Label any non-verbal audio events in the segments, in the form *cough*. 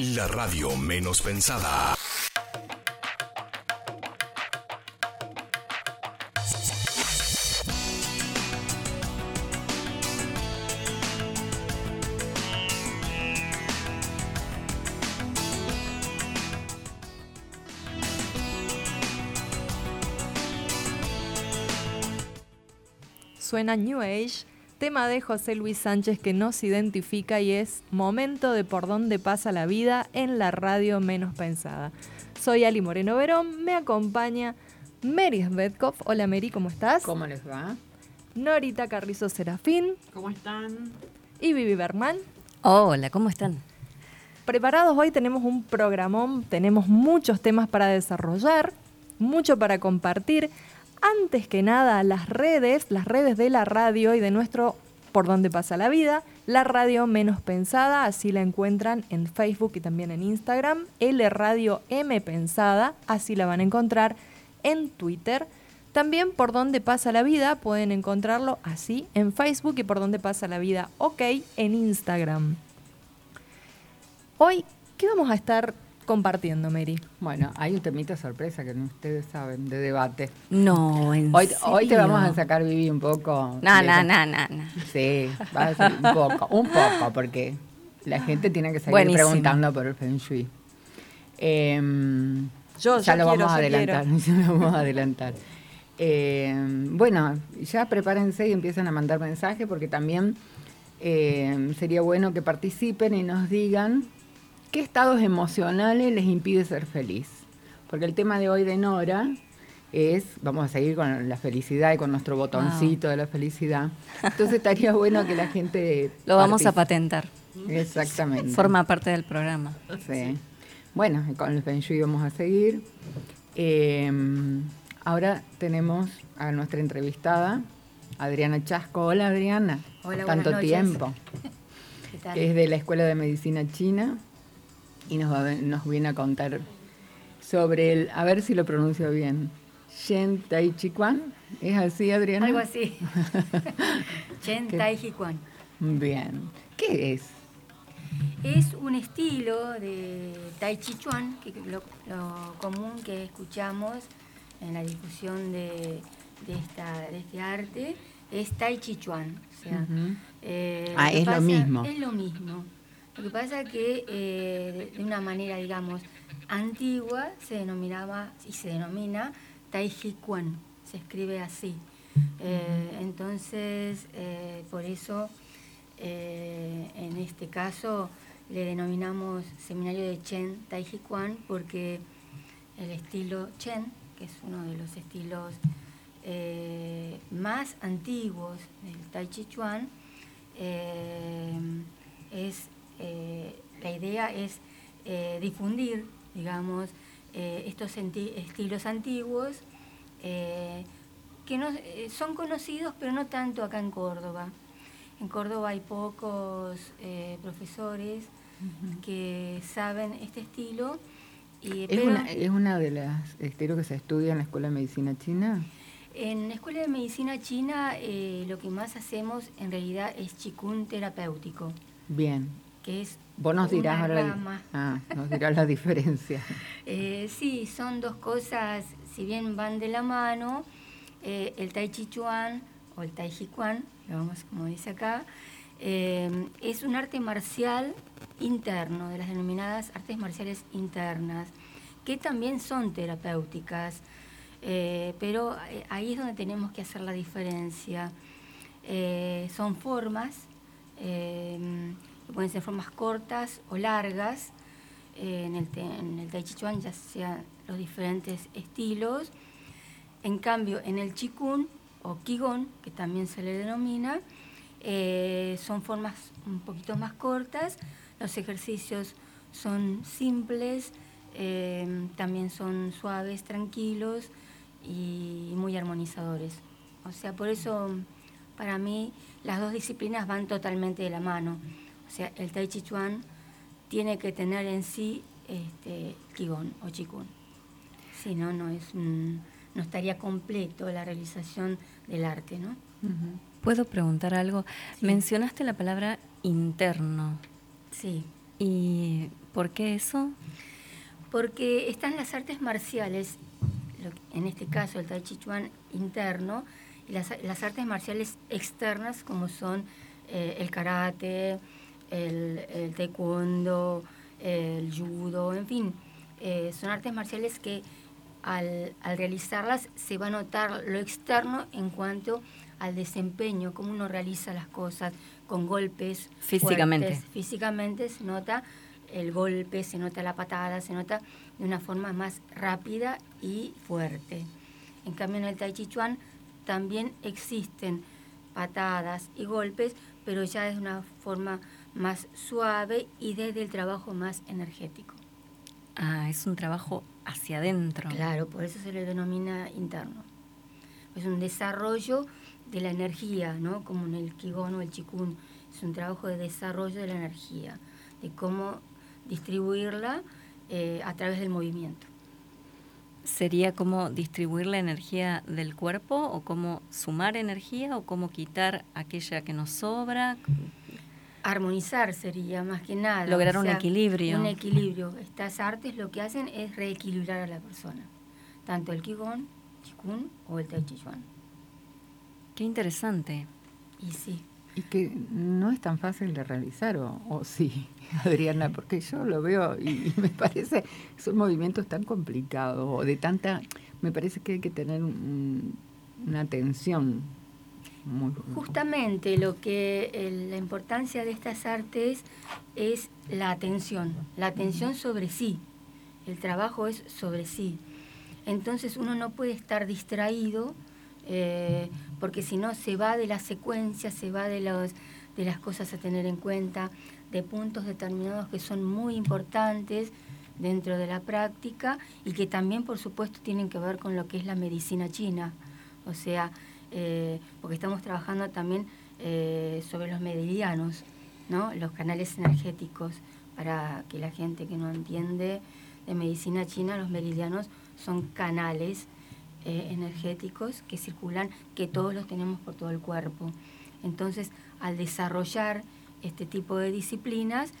La radio menos pensada. Suena New Age, tema de José Luis Sánchez que nos identifica y es Momento de por dónde pasa la vida en la radio menos pensada. Soy Ali Moreno Verón, me acompaña Mary Svetkov. Hola Mary, ¿cómo estás? ¿Cómo les va? Norita Carrizo Serafín ¿Cómo están? y Vivi Berman. Hola, ¿cómo están? Preparados hoy tenemos un programón, tenemos muchos temas para desarrollar, mucho para compartir. Antes que nada, las redes, las redes de la radio y de nuestro Por donde pasa la vida, la radio menos pensada, así la encuentran en Facebook y también en Instagram, L Radio M Pensada, así la van a encontrar en Twitter. También por donde pasa la vida pueden encontrarlo así en Facebook y por donde pasa la vida OK en Instagram. Hoy, ¿qué vamos a estar compartiendo, Mary? Bueno, hay un temita sorpresa que no ustedes saben, de debate. No, en Hoy, hoy te serio? vamos a sacar, Vivi, un poco... No, no, no, no, no. Sí, va a ser un poco, un poco, porque la gente tiene que seguir Buenísimo. preguntando por el Feng Shui. Em, Yo, ya yo lo quiero, vamos a yo adelantar, *laughs* ya lo vamos a adelantar. Em, bueno, ya prepárense y empiezan a mandar mensajes porque también em, sería bueno que participen y nos digan qué estados emocionales les impide ser feliz. Porque el tema de hoy de Nora es, vamos a seguir con la felicidad y con nuestro botoncito de la felicidad. Entonces estaría bueno que la gente... *laughs* Lo vamos a patentar. Exactamente. Forma parte del programa. Sí. Bueno, con el Feng Shui vamos a seguir. Eh, ahora tenemos a nuestra entrevistada, Adriana Chasco. Hola Adriana. Hola, Tanto buenas noches. tiempo. *laughs* ¿Qué tal? Es de la Escuela de Medicina China y nos, va nos viene a contar sobre el, a ver si lo pronuncio bien, Shen Tai Chi Quan. ¿Es así, Adriana? Algo así. *laughs* ¿Qué? Tai Chi Quan. Bien. ¿Qué es? Es un estilo de Tai Chi Chuan, que lo, lo común que escuchamos en la difusión de, de esta, de este arte es Tai Chi Chuan. O sea, eh, Ah, es lo mismo. Es lo mismo. Lo que pasa es que eh, de- una manera, digamos, antigua se denominaba y se denomina Tai Chi Quan. Se escribe así. Eh, entonces, eh, por eso, en este caso, le denominamos Seminario de Chen Tai Chi Quan porque el estilo Chen, que es uno de los estilos más antiguos del Tai Chi Chuan, es, eh, la idea es eh, difundir, digamos, eh, estos estilos antiguos que no, son conocidos, pero no tanto acá en Córdoba. En Córdoba hay pocos profesores que saben este estilo. Y, ¿Es pero una, ¿Es una de las estilos que se estudia en la Escuela de Medicina China? En la Escuela de Medicina China eh, lo que más hacemos en realidad es chikun terapéutico, Bien. Que es Vos nos dirás ahora. ah, nos dirás la diferencia. *laughs* Eh, sí, son dos cosas, si bien van de la mano, eh, el Tai Chi Chuan o el Tai Chi Quan, digamos como dice acá, eh, es un arte marcial interno, de las denominadas artes marciales internas, que también son terapéuticas, pero ahí es donde tenemos que hacer la diferencia. Son formas, pueden ser formas cortas o largas, eh, en, el Tai Chi Chuan, ya sean los diferentes estilos. En cambio, en el Qigong o Qigong, que también se le denomina, eh, son formas un poquito más cortas, los ejercicios son simples, eh, también son suaves, tranquilos y muy armonizadores. O sea, por eso para mí las dos disciplinas van totalmente de la mano. O sea, el Tai Chi Chuan tiene que tener en sí este, Qigong o Qigong. Si no, no, es un- no estaría completo la realización del arte, ¿no? ¿Puedo preguntar algo? Sí. Mencionaste la palabra interno. Sí. ¿Y ¿Por qué eso? Porque están las artes marciales, en este caso el Tai Chi Chuan interno, y las, artes marciales externas como son eh, el karate, el, taekwondo, el judo, en fin, eh, son artes marciales que al, realizarlas se va a notar lo externo en cuanto al desempeño, cómo uno realiza las cosas con golpes. Físicamente. Físicamente se nota el golpe, se nota la patada, se nota de una forma más rápida y fuerte. En cambio en el Tai Chi Chuan también existen patadas y golpes, pero ya es una forma más suave y desde el trabajo más energético. Ah, es un trabajo hacia adentro. Claro, por eso se le denomina interno. Es un desarrollo de la energía, ¿no? Como en el Qigong o el Qigong. Es un trabajo de desarrollo de la energía, de cómo distribuirla eh, a través del movimiento. ¿Sería como distribuir la energía del cuerpo o cómo sumar energía o cómo quitar aquella que nos sobra? Armonizar sería más que nada. Lograr un equilibrio. Un equilibrio. Estas artes lo que hacen es reequilibrar a la persona. Tanto el Qigong, Qigong o el Tai Chi Chuan. Qué interesante. Y sí. Y que no es tan fácil de realizar, o, o sí, *laughs* Adriana, porque yo lo veo y, me parece, son movimientos tan complicados, o de tanta, me parece que hay que tener una atención Justamente lo que la importancia de estas artes es la atención, la atención sobre sí. El trabajo es sobre sí. Entonces uno no puede estar distraído eh, porque si no se va de la secuencia, se va de, los, de las cosas a tener en cuenta, de puntos determinados que son muy importantes dentro de la práctica y que también por supuesto tienen que ver con lo que es la medicina china. O sea, eh, porque estamos trabajando también eh, sobre los meridianos, ¿no? los canales energéticos, para que la gente que no entiende de medicina china, los meridianos son canales eh, energéticos que circulan, que todos los tenemos por todo el cuerpo. Entonces, al desarrollar este tipo de disciplinas,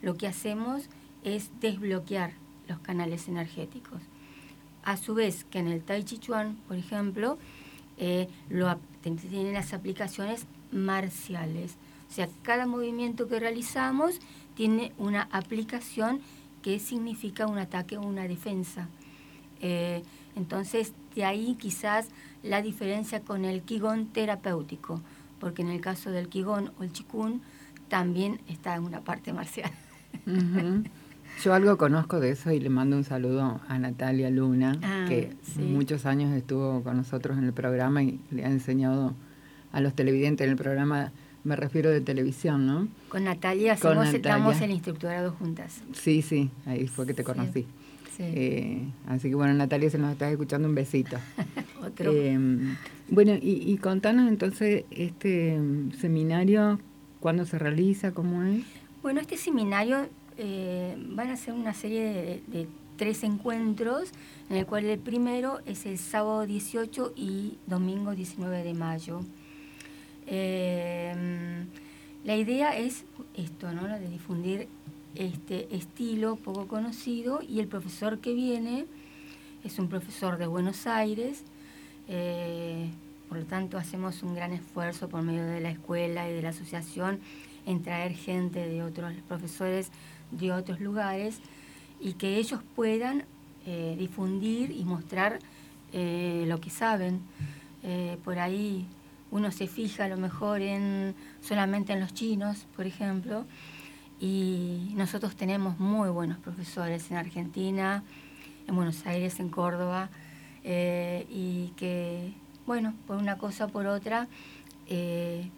lo que hacemos es desbloquear los canales energéticos. A su vez que en el Tai Chi Chuan, por ejemplo, eh, lo, tienen las aplicaciones marciales. O sea, cada movimiento que realizamos tiene una aplicación que significa un ataque o una defensa. Eh, entonces, de ahí quizás la diferencia con el Qigong terapéutico, porque en el caso del Qigong o el Qigong también está en una parte marcial. *laughs* Yo algo conozco de eso y le mando un saludo a Natalia Luna, ah, que muchos años estuvo con nosotros en el programa y le ha enseñado a los televidentes en el programa, me refiero de televisión, ¿no? Con Natalia hacemos, estamos en instructorado juntas. Sí, sí, ahí fue que te conocí. Eh, así que bueno, Natalia, se nos está escuchando, un besito. *laughs* Otro. Eh, bueno, y, y contanos entonces este seminario, ¿cuándo se realiza? ¿Cómo es? Bueno, este seminario eh, van a ser una serie de, tres encuentros, en el cual el primero es el sábado 18 y domingo 19 de mayo. Eh, la idea es esto, ¿no? de difundir este estilo poco conocido y el profesor que viene es un profesor de Buenos Aires, eh, por lo tanto hacemos un gran esfuerzo por medio de la escuela y de la asociación en traer gente de otros profesores de otros lugares y que ellos puedan eh, difundir y mostrar eh, lo que saben. Eh, por ahí uno se fija a lo mejor en solamente en los chinos, por ejemplo, y nosotros tenemos muy buenos profesores en Argentina, en Buenos Aires, en Córdoba, y que, bueno, por una cosa o por otra,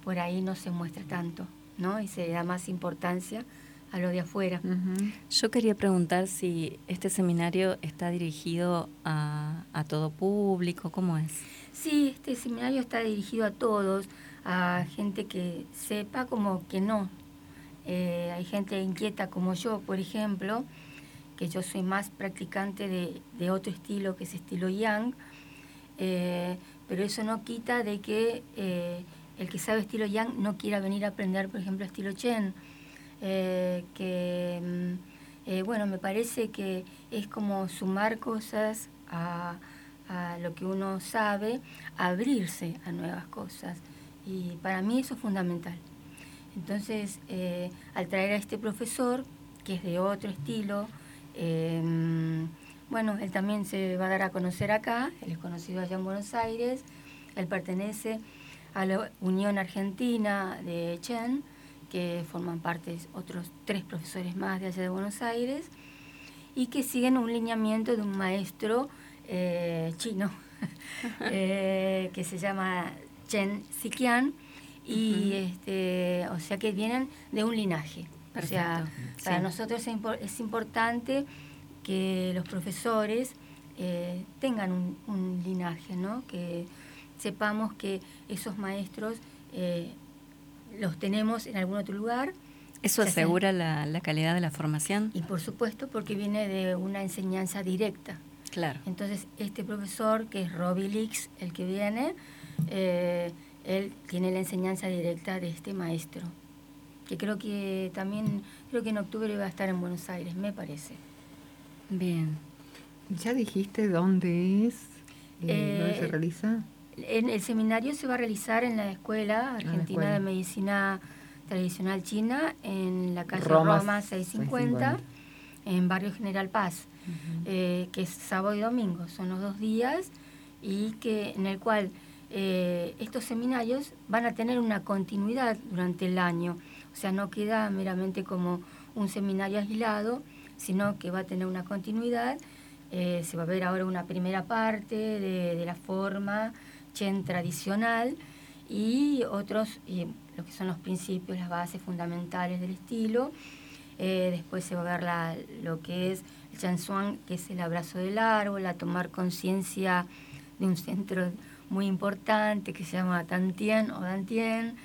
por ahí no se muestra tanto, ¿no? Y se da más importancia a lo de afuera. Yo quería preguntar si este seminario está dirigido a, todo público, ¿cómo es? Sí, este seminario está dirigido a todos, a gente que sepa como que no. Eh, hay gente inquieta como yo, por ejemplo, que yo soy más practicante de, otro estilo que es estilo Yang, eh, pero eso no quita de que eh, el que sabe estilo Yang no quiera venir a aprender, por ejemplo, estilo Chen eh, que, mm, eh, bueno, me parece que es como sumar cosas a, a lo que uno sabe, abrirse a nuevas cosas. Y para mí eso es fundamental. Entonces, eh, al traer a este profesor, que es de otro estilo, eh, bueno, él también se va a dar a conocer acá, él es conocido allá en Buenos Aires, él pertenece a la Unión Argentina de Chen, que forman parte otros tres profesores más de allá de Buenos Aires, y que siguen un lineamiento de un maestro eh, chino, *laughs* eh, que se llama Chen Sikian, y este, o sea que vienen de un linaje. O sea, para nosotros es, impor- es importante que los profesores eh, tengan un, un linaje, ¿no? Que sepamos que esos maestros los tenemos en algún otro lugar ¿Eso asegura la, la calidad de la formación? y por supuesto porque viene de una enseñanza directa. Claro. Entonces, este profesor, que es Robbie Leaks, el que viene, eh, él tiene la enseñanza directa de este maestro, que creo que también, creo que en octubre va a estar en Buenos Aires, me parece. Bien. ¿Ya dijiste dónde es? Eh, ¿Dónde Eh, se realiza? En el seminario se va a realizar en la Escuela Argentina escuela. de Medicina Tradicional China, en la calle Roma Roma, 650, 650. en Barrio General Paz, eh, que es sábado y domingo, son los dos días, y que en el cual eh, estos seminarios van a tener una continuidad durante el año, o sea, no queda meramente como un seminario aislado, sino que va a tener una continuidad. Eh, se va a ver ahora una primera parte de, de la forma Chen tradicional y otros, lo que son los principios, las bases fundamentales del estilo. Eh, después se va a ver la- lo que es el Chansuan, que es el abrazo del árbol, a tomar conciencia de un centro muy importante que se llama Tantien o Dantien.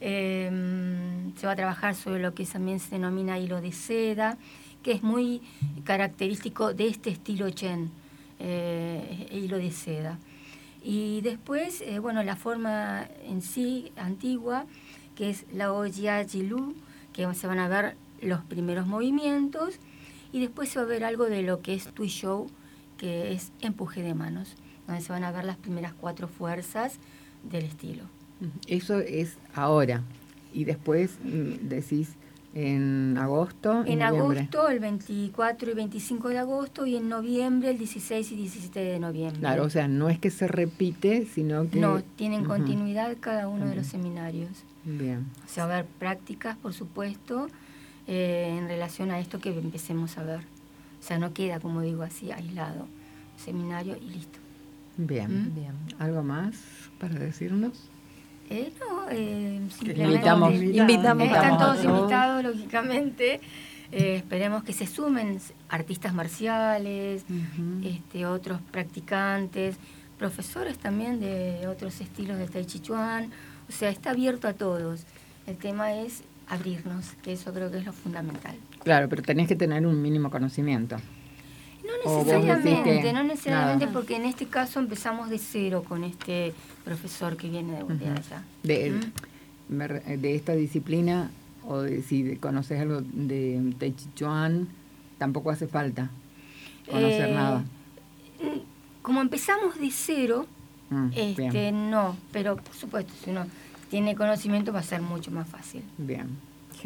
Eh, se va a trabajar sobre lo que también se denomina hilo de seda, que es muy característico de este estilo Chen, eh, hilo de seda. Y después, eh, bueno, la forma en sí antigua, que es la Oya Jilu, que se van a ver los primeros movimientos, y después se va a ver algo de lo que es Tui que es empuje de manos, donde se van a ver las primeras cuatro fuerzas del estilo. Eso es ahora. Y después mm, decís en agosto. En noviembre. agosto, el 24 y 25 de agosto, y en noviembre, el 16 y 17 de noviembre. Claro, o sea, no es que se repite, sino que. no, tienen Ujú. continuidad cada uno de los seminarios. Bien. O sea, va a haber prácticas, por supuesto, eh, en relación a esto que empecemos a ver. O sea, no queda, como digo así, aislado. Seminario y listo. Bien. ¿Mm? Bien. ¿Algo más para decirnos? Eh, no, eh, simplemente... invitamos. Invitamos Eh, para están todos invitados, lógicamente. Eh, esperemos que se sumen artistas marciales, este, otros practicantes, profesores también de otros estilos de Tai Chi Chuan. O sea, está abierto a todos. El tema es abrirnos, que eso creo que es lo fundamental. Claro, pero tenés que tener un mínimo conocimiento. No necesariamente, no necesariamente nada. porque en este caso empezamos de cero con este profesor que viene de, de Ujú. allá. De, ¿Mm? de esta disciplina, o de, si de- conoces algo de Tai Chi Chuan, tampoco hace falta conocer Eh, nada. mm, Como empezamos de cero, Mm, este, bien, no, pero por supuesto, si uno tiene conocimiento va a ser mucho más fácil. bien.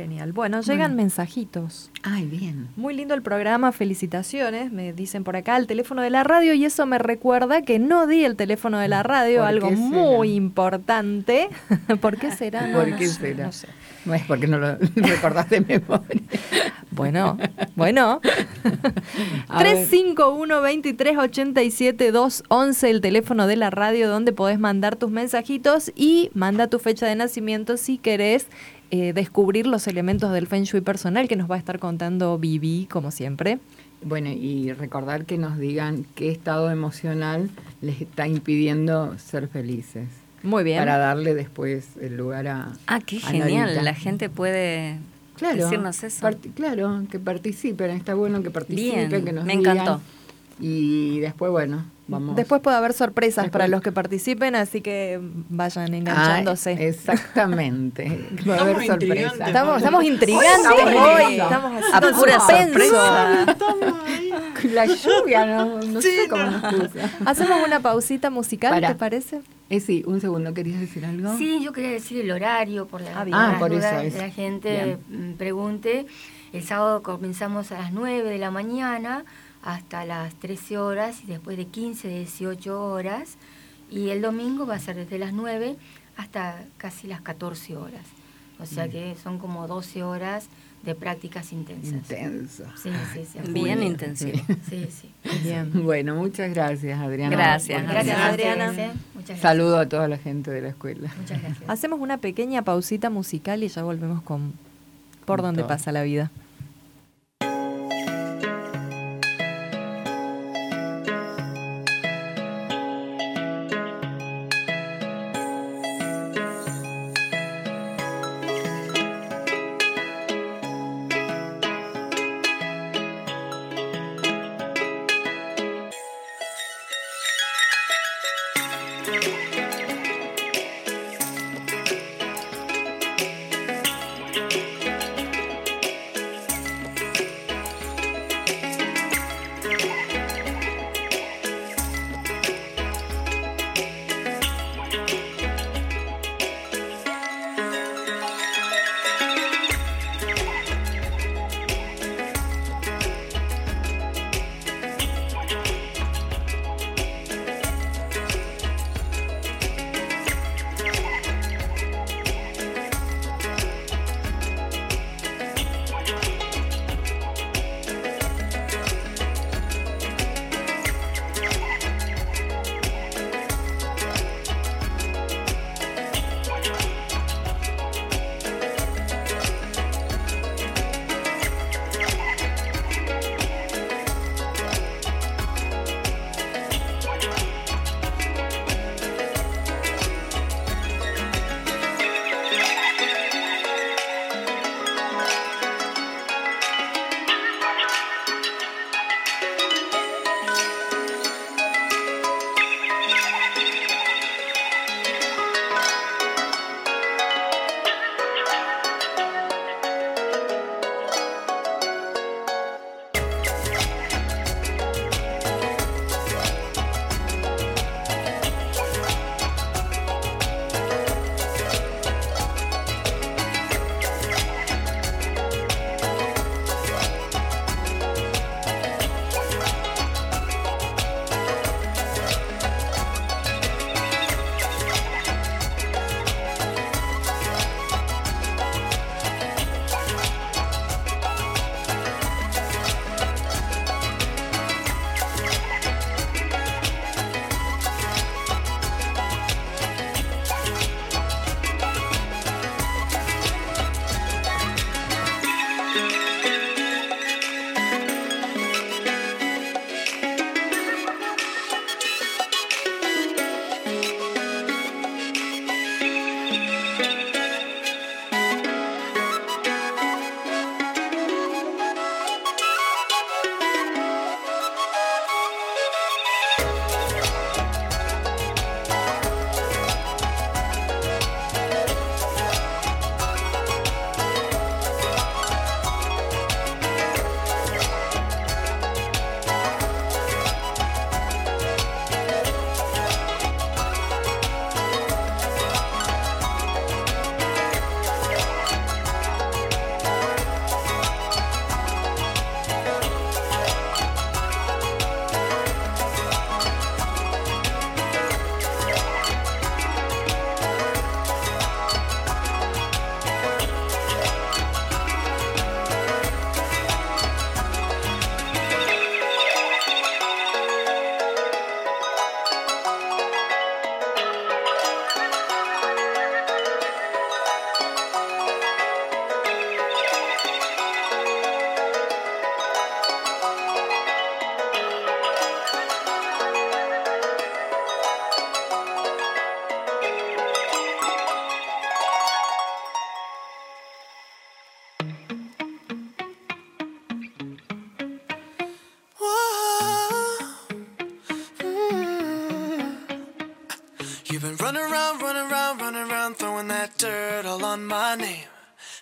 Genial. Bueno, llegan mensajitos. Ay, bien. Muy lindo el programa, felicitaciones, me dicen por acá el teléfono de la radio y eso me recuerda que no di el teléfono de la radio, ¿Por algo será? muy importante. *laughs* ¿Por qué será? No, ¿Por no qué sé, será? no sé. No es porque no lo *laughs* recordaste de memoria. Bueno, bueno. *laughs* A ver. 351-2387-211, el teléfono de la radio donde podés mandar tus mensajitos y manda tu fecha de nacimiento si querés eh, descubrir los elementos del Feng Shui personal que nos va a estar contando Vivi, como siempre. Bueno, y recordar que nos digan qué estado emocional les está impidiendo ser felices. Muy bien. Para darle después el lugar a. Ah, qué a genial. La gente puede Claro, decirnos eso. claro, que participen. Está bueno que participen, Bien, que nos me digan. encantó. Y después, bueno, vamos. Después puede haber sorpresas Después- para los que participen, así que vayan enganchándose. Ah, exactamente. *laughs* Va a Estamos haber sorpresa. intrigantes. Estamos, estamos intrigantes Estamos hoy, estamos A haciendo pura sorpresa. La lluvia, no, no sé Sí, cómo no. nos puso. Hacemos una pausita musical, Para. ¿te parece? Eh, sí, un segundo, ¿querías decir algo? Sí, yo quería decir el horario por la, Ah, bien. por Ah, las por eso es. de la gente mm, pregunte. El sábado comenzamos a las 9 de la mañana hasta las 13 horas y después de 15 a 18 horas. Y el domingo va a ser desde las 9 hasta casi las 14 horas. O sea Mm. que son como 12 horas de prácticas intensas. Intenso. Sí, sí, sí. *laughs* Bien intensivo. Sí, sí. Bien. Bueno, muchas gracias, Adriana. Gracias, Gracias, Adriana. Muchas gracias. Saludo a toda la gente de la escuela. Muchas gracias. Hacemos una pequeña pausita musical y ya volvemos con Por todo. pasa la vida.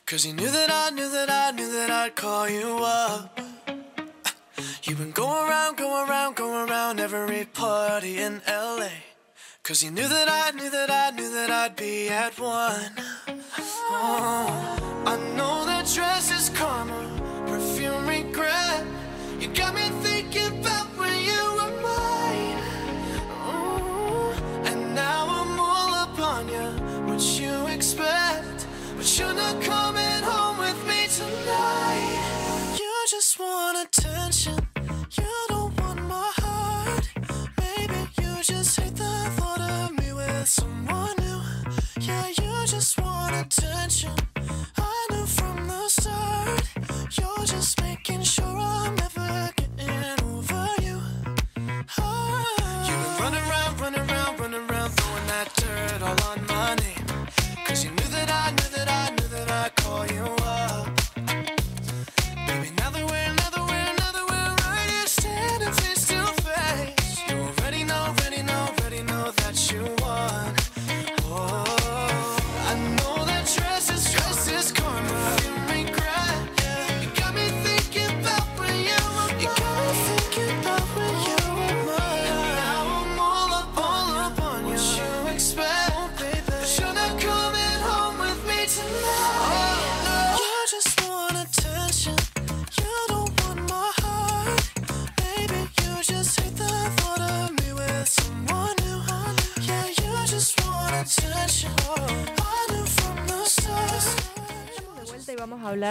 Cause you knew that I knew that I knew that I'd call you up. You've been going around, going around, going around every party in LA. Cause you knew that I knew that I knew that I'd be at one. Oh, I know that dress is karma, perfume regret. You got me thinking attention.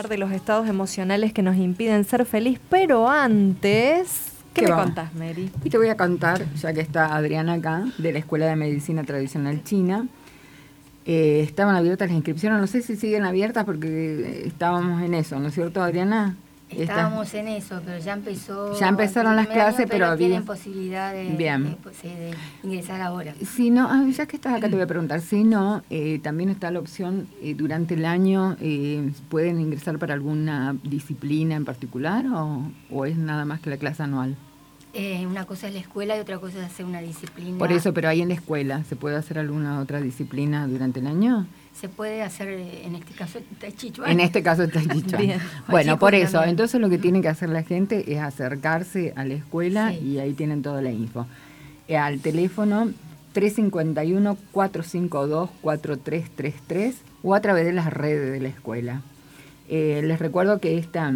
Hablar de los estados emocionales que nos impiden ser feliz, pero antes, ¿qué, ¿Qué me va? contás, Mary? Y te voy a contar, ya que está Adriana acá, de la Escuela de Medicina Tradicional China. Eh, estaban abiertas las inscripciones, no sé si siguen abiertas porque eh, estábamos en eso, ¿no es cierto, Adriana? Está- Estábamos en eso, pero ya empezó. Ya empezaron las clases, año, pero había- tienen posibilidad de, Bien. de, pues, de ingresar ahora. Si no, ah, ya que estás acá te voy a *clears throat* preguntar, si no, eh, también está la opción eh, durante el año, eh, ¿pueden ingresar para alguna disciplina en particular o, o es nada más que la clase anual? Eh, una cosa es la escuela y otra cosa es hacer una disciplina. Por eso, pero ahí en la escuela, ¿se puede hacer alguna otra disciplina durante el año? Se puede hacer, eh, en este caso, Tai Chi Chuan. En este caso. *laughs* Bueno, por eso, también. entonces lo que tiene que hacer la gente es acercarse a la escuela Sí. y ahí tienen toda la info. Eh, al teléfono 351-452-4333 o a través de las redes de la escuela. Eh, les recuerdo que esta,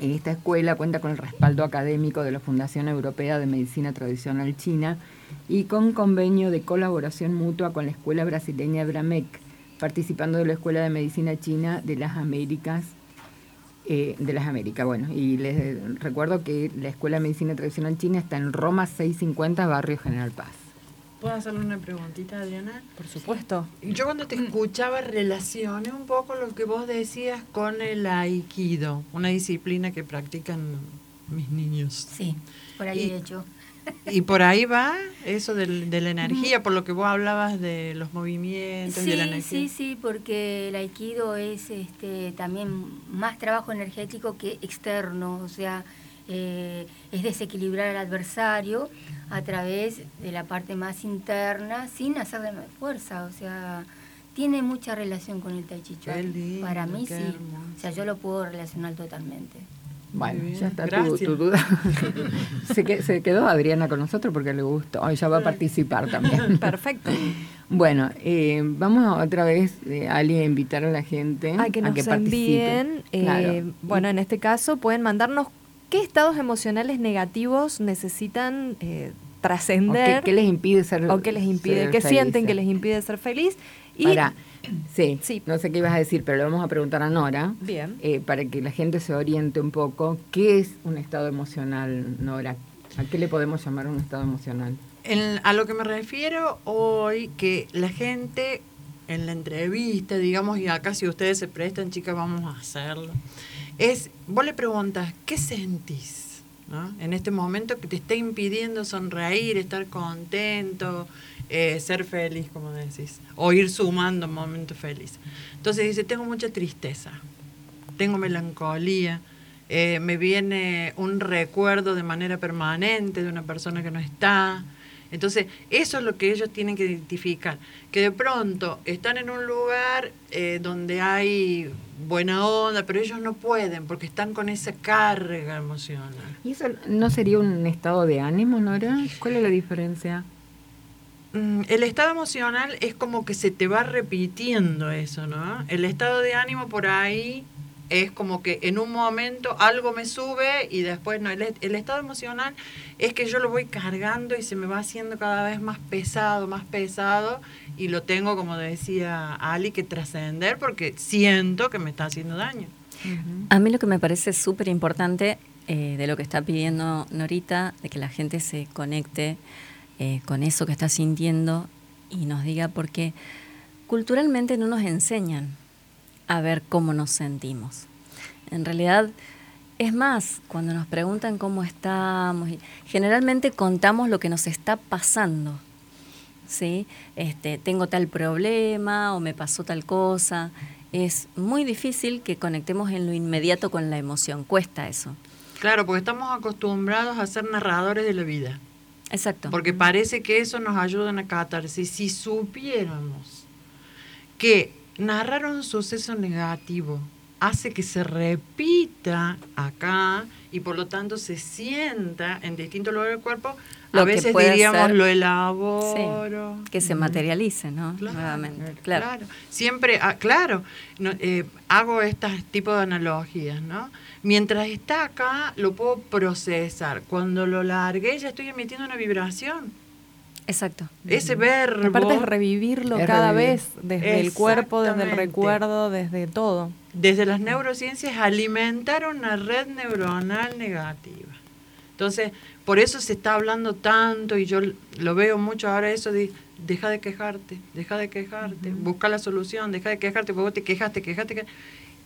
esta escuela cuenta con el respaldo académico de la Fundación Europea de Medicina Tradicional China y con convenio de colaboración mutua con la Escuela Brasileña Bramec, participando de la Escuela de Medicina China de las Américas. eh, de las Américas, bueno, y les recuerdo que la Escuela de Medicina Tradicional China está en Roma 650, Barrio General Paz. ¿Puedo hacerle una preguntita, Adriana? Por supuesto. Yo cuando te escuchaba relacioné un poco lo que vos decías con el aikido, una disciplina que practican mis niños. Sí, por ahí Y- de hecho. *laughs* Y por ahí va eso del- de la energía, por lo que vos hablabas de los movimientos y de la Sí, energía. sí, sí, porque el aikido es este, también más trabajo energético que externo, o sea, eh, es desequilibrar al adversario a través de la parte más interna sin hacerle más fuerza, o sea, tiene mucha relación con el tai chi chuan. Para mí sí, hermoso. o sea, yo lo puedo relacionar totalmente. Bueno, ya está tu, duda. *laughs* se, que- se quedó Adriana con nosotros porque le gustó. Ella va a participar también. *laughs* Perfecto. Bueno, eh, vamos otra vez, eh, Ali, a invitar a la gente A que nos participe. envíen, eh, Claro. bueno, en este caso pueden mandarnos qué estados emocionales negativos necesitan eh, ¿O trascender ¿Qué, qué les impide ser o qué les impide, qué sienten que les impide ser feliz. Y Para, sí, Sí. no sé qué ibas a decir, pero le vamos a preguntar a Nora. Bien. eh, para que la gente se oriente un poco. ¿Qué es un estado emocional, Nora? ¿A qué le podemos llamar un estado emocional? En- a lo que me refiero hoy, que la gente en la entrevista, digamos, y acá si ustedes se prestan, chicas, vamos a hacerlo, es, vos le preguntas, ¿qué sentís? ¿no? En este momento que te está impidiendo sonreír, estar contento, eh, ser feliz, como decís, o ir sumando momentos felices. Entonces dice, tengo mucha tristeza, tengo melancolía, eh, me viene un recuerdo de manera permanente de una persona que no está, Entonces, eso es lo que ellos tienen que identificar. Que de pronto están en un lugar eh, donde hay buena onda, pero ellos no pueden porque están con esa carga emocional. ¿Y eso no sería un estado de ánimo, Nora? ¿Cuál es la diferencia? Mm, El estado emocional es como que se te va repitiendo eso, ¿no? El estado de ánimo por ahí es como que en un momento algo me sube y después no. El, estado emocional es que yo lo voy cargando y se me va haciendo cada vez más pesado, más pesado y lo tengo, como decía Ali, que trascender porque siento que me está haciendo daño. A mí lo que me parece súper importante eh, de lo que está pidiendo Norita, de que la gente se conecte eh, con eso que está sintiendo y nos diga, porque culturalmente no nos enseñan a ver cómo nos sentimos. En realidad, es más, cuando nos preguntan cómo estamos, generalmente contamos lo que nos está pasando. ¿sí? Este, tengo tal problema o me pasó tal cosa. Es muy difícil que conectemos en lo inmediato con la emoción. Cuesta eso. Claro, porque estamos acostumbrados a ser narradores de la vida. Exacto. Porque parece que eso nos ayuda en la catarsis. Si supiéramos que narrar un suceso negativo hace que se repita acá y por lo tanto se sienta en distintos lugares del cuerpo, Lo a veces diríamos ser- lo elaboro. que se materialice, ¿no? Claro, Nuevamente. Claro. Siempre, ah, claro, no, eh, hago este tipo de analogías, ¿no? Mientras está acá, lo puedo procesar. Cuando lo largué, ya estoy emitiendo una vibración. Exacto. Ese verbo. Aparte es revivirlo Es cada revivir. vez, desde el cuerpo, desde el recuerdo, desde todo. desde las neurociencias alimentar una red neuronal negativa. Entonces, por eso se está hablando tanto y yo lo veo mucho ahora eso de deja de quejarte, deja de quejarte, busca la solución, deja de quejarte, porque vos te quejaste, quejaste, que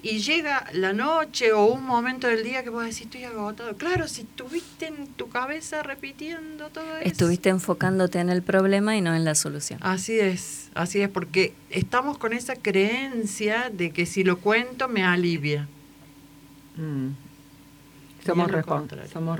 y llega la noche o un momento del día que vos decís estoy agotado. Claro, si estuviste en tu cabeza repitiendo todo eso. Estuviste enfocándote en el problema y no en la solución. Así es, así es, porque estamos con esa creencia de que si lo cuento me alivia. Mm. Somos,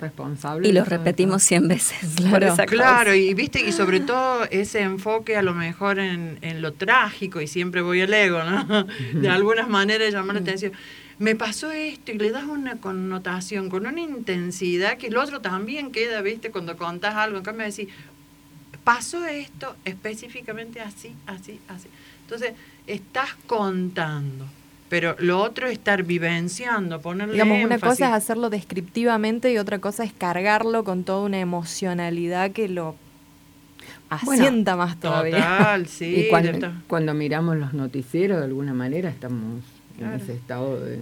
responsables. Y lo repetimos esto. 100 veces. *laughs* Claro. Claro, y viste, y sobre todo ese enfoque a lo mejor en, en lo trágico, y siempre voy al ego, ¿no? De algunas maneras llamar la atención. Me pasó esto y le das una connotación con una intensidad que el otro también queda, viste, cuando contás algo, en cambio decís, pasó esto específicamente así, así, así. Entonces, estás contando, pero lo otro es estar vivenciando, ponerle Digamos, una énfasis. cosa es hacerlo descriptivamente y otra cosa es cargarlo con toda una emocionalidad que lo asienta más todavía. Total, *laughs* sí. y cuando, cuando miramos los noticieros, de alguna manera, estamos Claro. en ese estado de.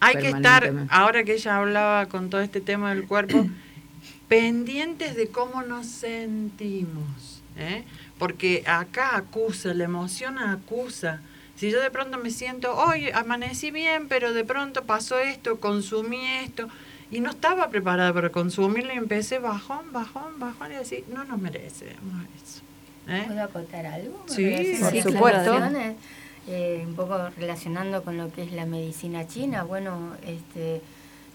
Hay que estar, ahora que ella hablaba con todo este tema del cuerpo, *coughs* pendientes de cómo nos sentimos. ¿eh? Porque acá acusa, la emoción acusa. Si yo de pronto me siento, hoy amanecí bien, pero de pronto pasó esto, consumí esto, y no estaba preparada para consumirlo y empecé bajón, bajón, bajón, y decir, no nos merecemos eso. ¿eh? ¿Puedo acotar algo? Sí, por las supuesto. Eh, un poco relacionando con lo que es la medicina china, bueno, este,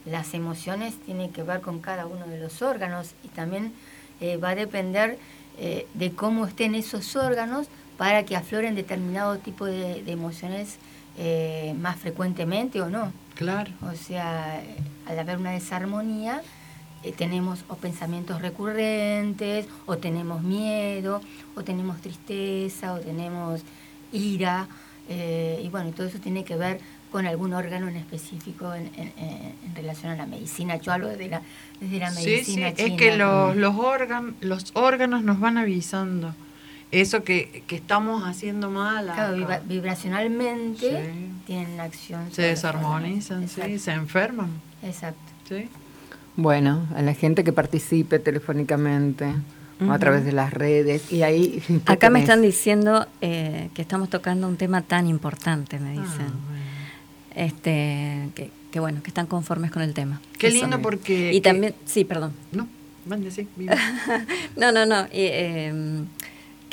las emociones tienen que ver con cada uno de los órganos y también eh, va a depender eh, de cómo estén esos órganos para que afloren determinado tipo de, de emociones eh, más frecuentemente o no. Claro. O sea, eh, al haber una desarmonía, eh, tenemos o pensamientos recurrentes, o tenemos miedo, o tenemos tristeza, o tenemos ira, eh, y bueno, todo eso tiene que ver con algún órgano en específico en, en- en- relación a la medicina. Yo hablo desde la, desde la Sí, sí, medicina es que los, los, órgan- los órganos nos van avisando. Eso que, que estamos haciendo mal. Claro, vibra- vibracionalmente Sí. tienen acción. Se desarmonizan, sí, se enferman. Exacto. Sí. Bueno, a la gente que participe telefónicamente o a través de las redes. Y ahí. ¿qué *laughs* Acá me están diciendo eh, que estamos tocando un tema tan importante, me dicen. Ah, bueno. este que, que bueno, que están conformes con el tema. Qué Eso. lindo porque... Y que- también, sí, perdón. No, mande, sí. *laughs* No, no, no. y, eh,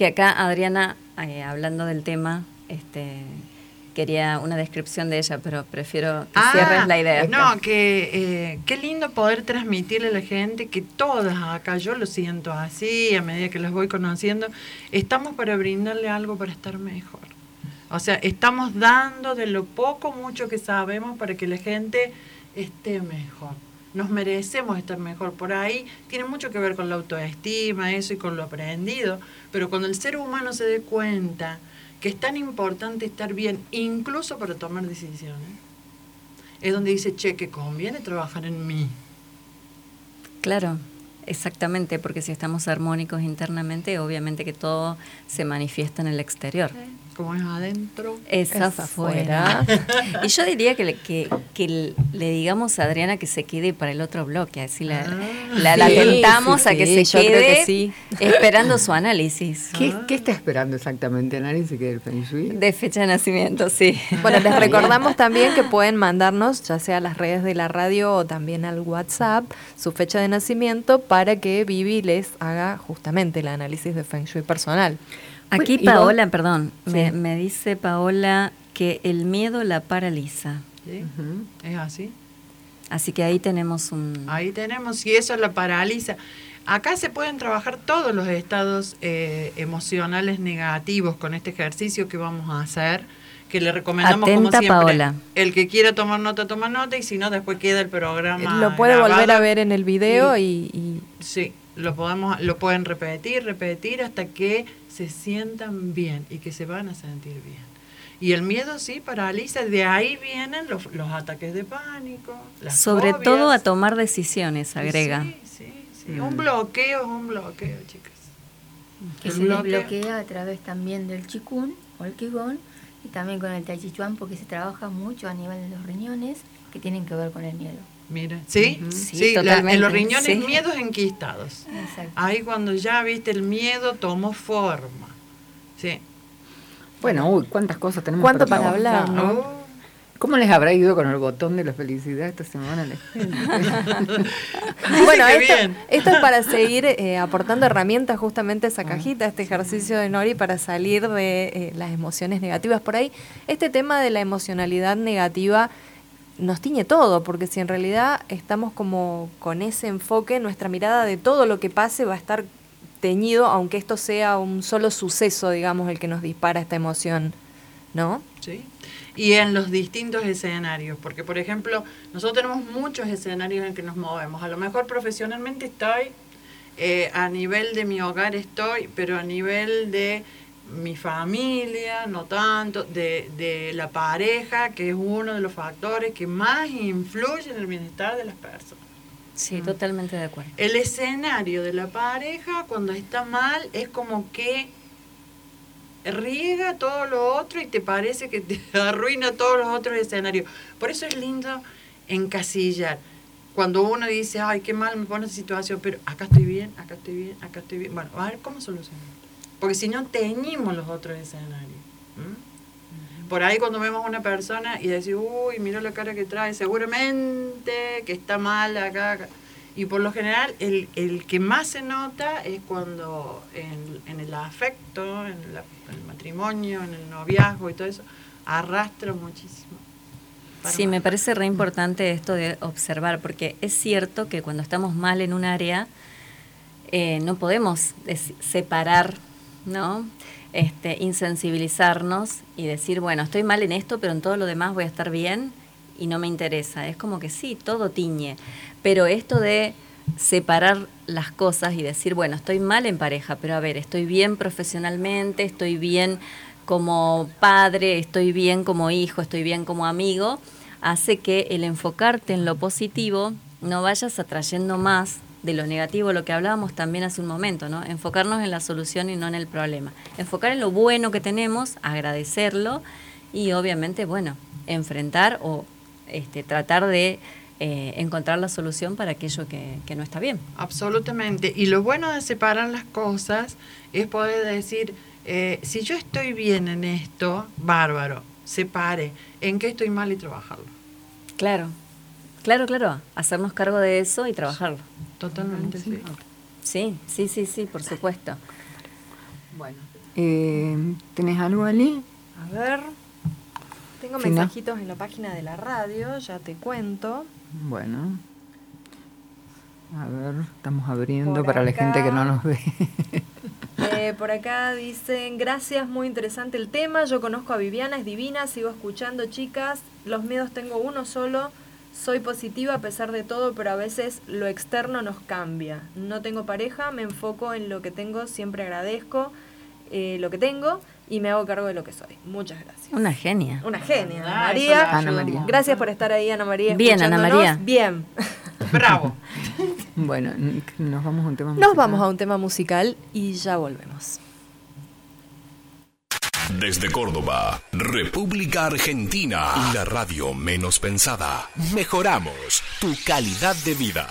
que acá Adriana, eh, hablando del tema, este, quería una descripción de ella, pero prefiero que Ah, cierres la idea. No, que eh, qué lindo poder transmitirle a la gente que todas acá, yo lo siento así, a medida que las voy conociendo, estamos para brindarle algo para estar mejor. O sea, estamos dando de lo poco, mucho que sabemos para que la gente esté mejor. Nos merecemos estar mejor. Por ahí tiene mucho que ver con la autoestima, eso y con lo aprendido. Pero cuando el ser humano se dé cuenta que es tan importante estar bien, incluso para tomar decisiones, es donde dice, che, que conviene trabajar en mí. Claro, exactamente, porque si estamos armónicos internamente, obviamente que todo se manifiesta en el exterior. Como es adentro. Es Es afuera. *laughs* y yo diría que le, que, que le- digamos a Adriana que se quede para el otro bloque, así la, Ah. la, la Sí, tentamos sí, a que sí, se yo creo quede que sí. esperando su análisis *laughs* ¿Qué, qué está esperando exactamente análisis que del Feng Shui? de fecha de nacimiento, sí. *laughs* Bueno, les recordamos también que pueden mandarnos, ya sea a las redes de la radio o también al WhatsApp, su fecha de nacimiento para que Vivi les haga justamente el análisis de Feng Shui personal. Aquí. Paola, perdón, me, Sí. me dice Paola que el miedo la paraliza. ¿sí? Es así. Así que ahí tenemos un... Ahí tenemos, y eso la paraliza. Acá se pueden trabajar todos los estados eh, emocionales negativos con este ejercicio que vamos a hacer, que le recomendamos como Atenta, siempre. Paola. El que quiera tomar nota, toma nota, y si no, después queda el programa. Lo puede volver a ver en el video Y- y, y Sí, lo podemos, lo pueden repetir, repetir hasta que se sientan bien y que se van a sentir bien. Y el miedo sí paraliza, de ahí vienen los, los ataques de pánico. Las Sobre fobias. todo a tomar decisiones, agrega. Sí, sí, sí. Un bloqueo es un bloqueo, chicas. que El se bloqueo. desbloquea a través también del chikun o el qigong y también con el tai chi chuan porque se trabaja mucho a nivel de los riñones que tienen que ver con el miedo. Mira, sí, sí, Sí, la- totalmente, en los riñones sí. miedos enquistados. Exacto. Ahí cuando ya viste el miedo tomó forma. Sí. Bueno, uy, cuántas cosas tenemos cuánto para hablar, ¿no? Oh. ¿Cómo les habrá ido con el botón de la felicidad esta semana? a *laughs* bueno, esto, bien. esto es para *laughs* seguir eh, aportando herramientas justamente a esa cajita, este ejercicio de Nori para salir de eh, las emociones negativas. Por ahí, este tema de la emocionalidad negativa nos tiñe todo, porque si en realidad estamos como con ese enfoque, nuestra mirada de todo lo que pase va a estar teñido, aunque esto sea un solo suceso, digamos, el que nos dispara esta emoción, ¿no? Sí. Y en los distintos escenarios, porque por ejemplo, nosotros tenemos muchos escenarios en que nos movemos. A lo mejor profesionalmente estoy, eh, a nivel de mi hogar estoy, pero a nivel de mi familia, no tanto, de, de la pareja, que es uno de los factores que más influye en el bienestar de las personas. Sí, totalmente de acuerdo. El escenario de la pareja cuando está mal es como que riega todo lo otro y te parece que te *laughs* arruina todos los otros escenarios. Por eso es lindo encasillar. Cuando uno dice, ay, qué mal me pone esa situación, pero acá estoy bien, acá estoy bien, acá estoy bien. Bueno, a ver cómo solucionar. Porque si no, teñimos los otros escenarios. Por ahí cuando vemos a una persona y decimos, uy, mira la cara que trae, seguramente que está mal acá. acá". Y por lo general, el, el que más se nota es cuando en, en el afecto, en, la- en el matrimonio, en el noviazgo y todo eso, arrastra muchísimo. Sí, me parece re importante esto de observar, porque es cierto que cuando estamos mal en un área, eh, no podemos separar, ¿no? Este, insensibilizarnos y decir, bueno, estoy mal en esto, pero en todo lo demás voy a estar bien y no me interesa. Es como que sí, todo tiñe. Pero esto de separar las cosas y decir, bueno, estoy mal en pareja, pero a ver, estoy bien profesionalmente, estoy bien como padre, estoy bien como hijo, estoy bien como amigo, hace que el enfocarte en lo positivo no vayas atrayendo más de lo negativo, lo que hablábamos también hace un momento, ¿no? Enfocarnos en la solución y no en el problema. Enfocar en lo bueno que tenemos, agradecerlo y obviamente, bueno, enfrentar o este, tratar de eh, encontrar la solución para aquello que, que no está bien. Absolutamente. Y lo bueno de separar las cosas es poder decir, eh, si yo estoy bien en esto, bárbaro, separe. ¿En qué estoy mal y trabajarlo? Claro, claro, claro. Hacernos cargo de eso y trabajarlo. Totalmente, sí. Sí, sí, sí, sí, por supuesto. Bueno. Eh, ¿Tenés algo, Ali? A ver. Tengo Si no- mensajitos en la página de la radio, ya te cuento. Bueno. A ver, estamos abriendo Por para la gente que no acá. nos ve. *laughs* Eh, por acá *laughs* dicen, gracias, muy interesante el tema. Yo conozco a Viviana, es divina, sigo escuchando, chicas. Los miedos tengo uno solo. Soy positiva a pesar de todo, pero a veces lo externo nos cambia. No tengo pareja, me enfoco en lo que tengo, siempre agradezco eh, lo que tengo y me hago cargo de lo que soy. Muchas gracias. Una genia. Una genia, Ana Ah, eso María. Ana María. Gracias por estar ahí, Ana María. Bien, Ana. María. Bien. *laughs* Bravo. Bueno, nos vamos a un tema musical. Nos vamos a un tema musical y ya volvemos. Desde Córdoba, República Argentina. La radio menos pensada. Mejoramos tu calidad de vida.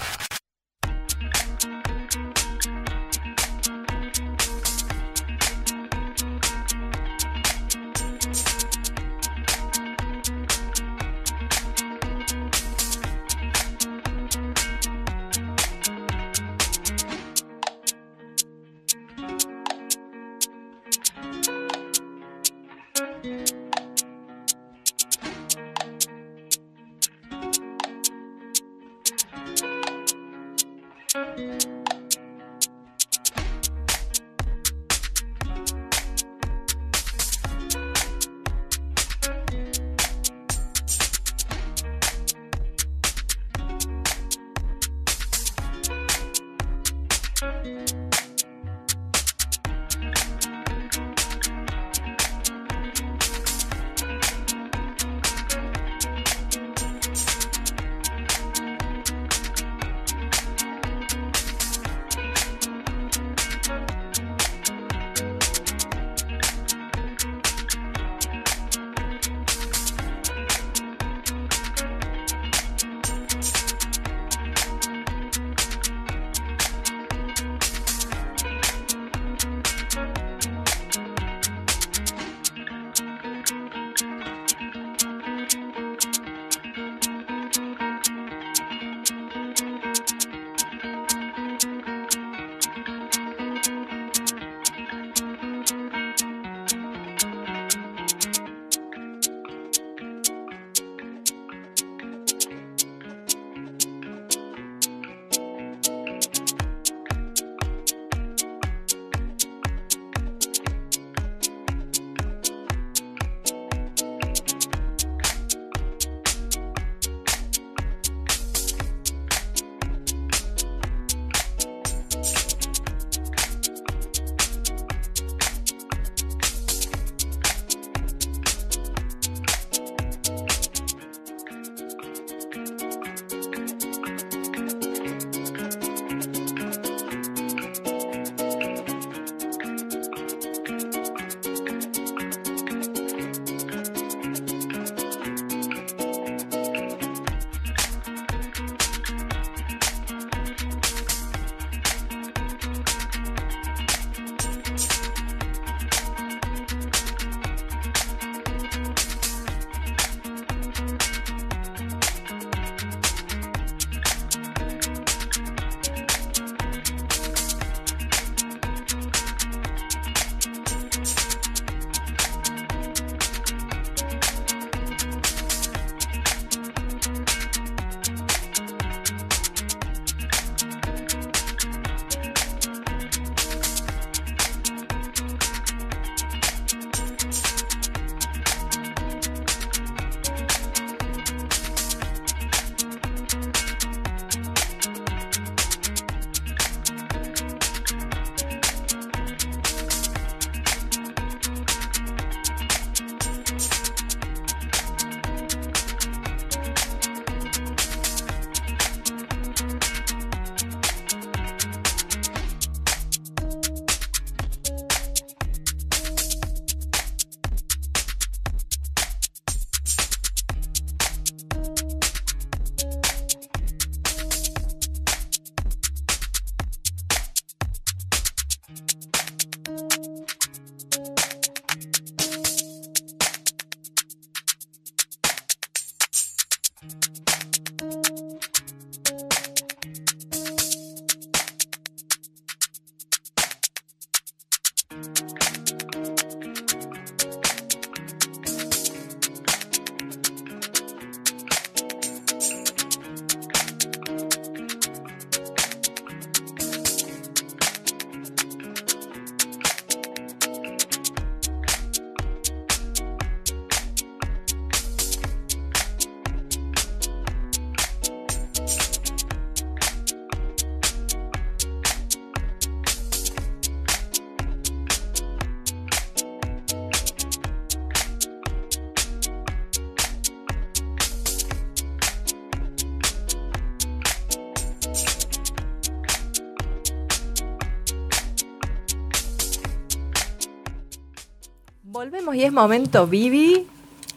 Y es momento, Vivi.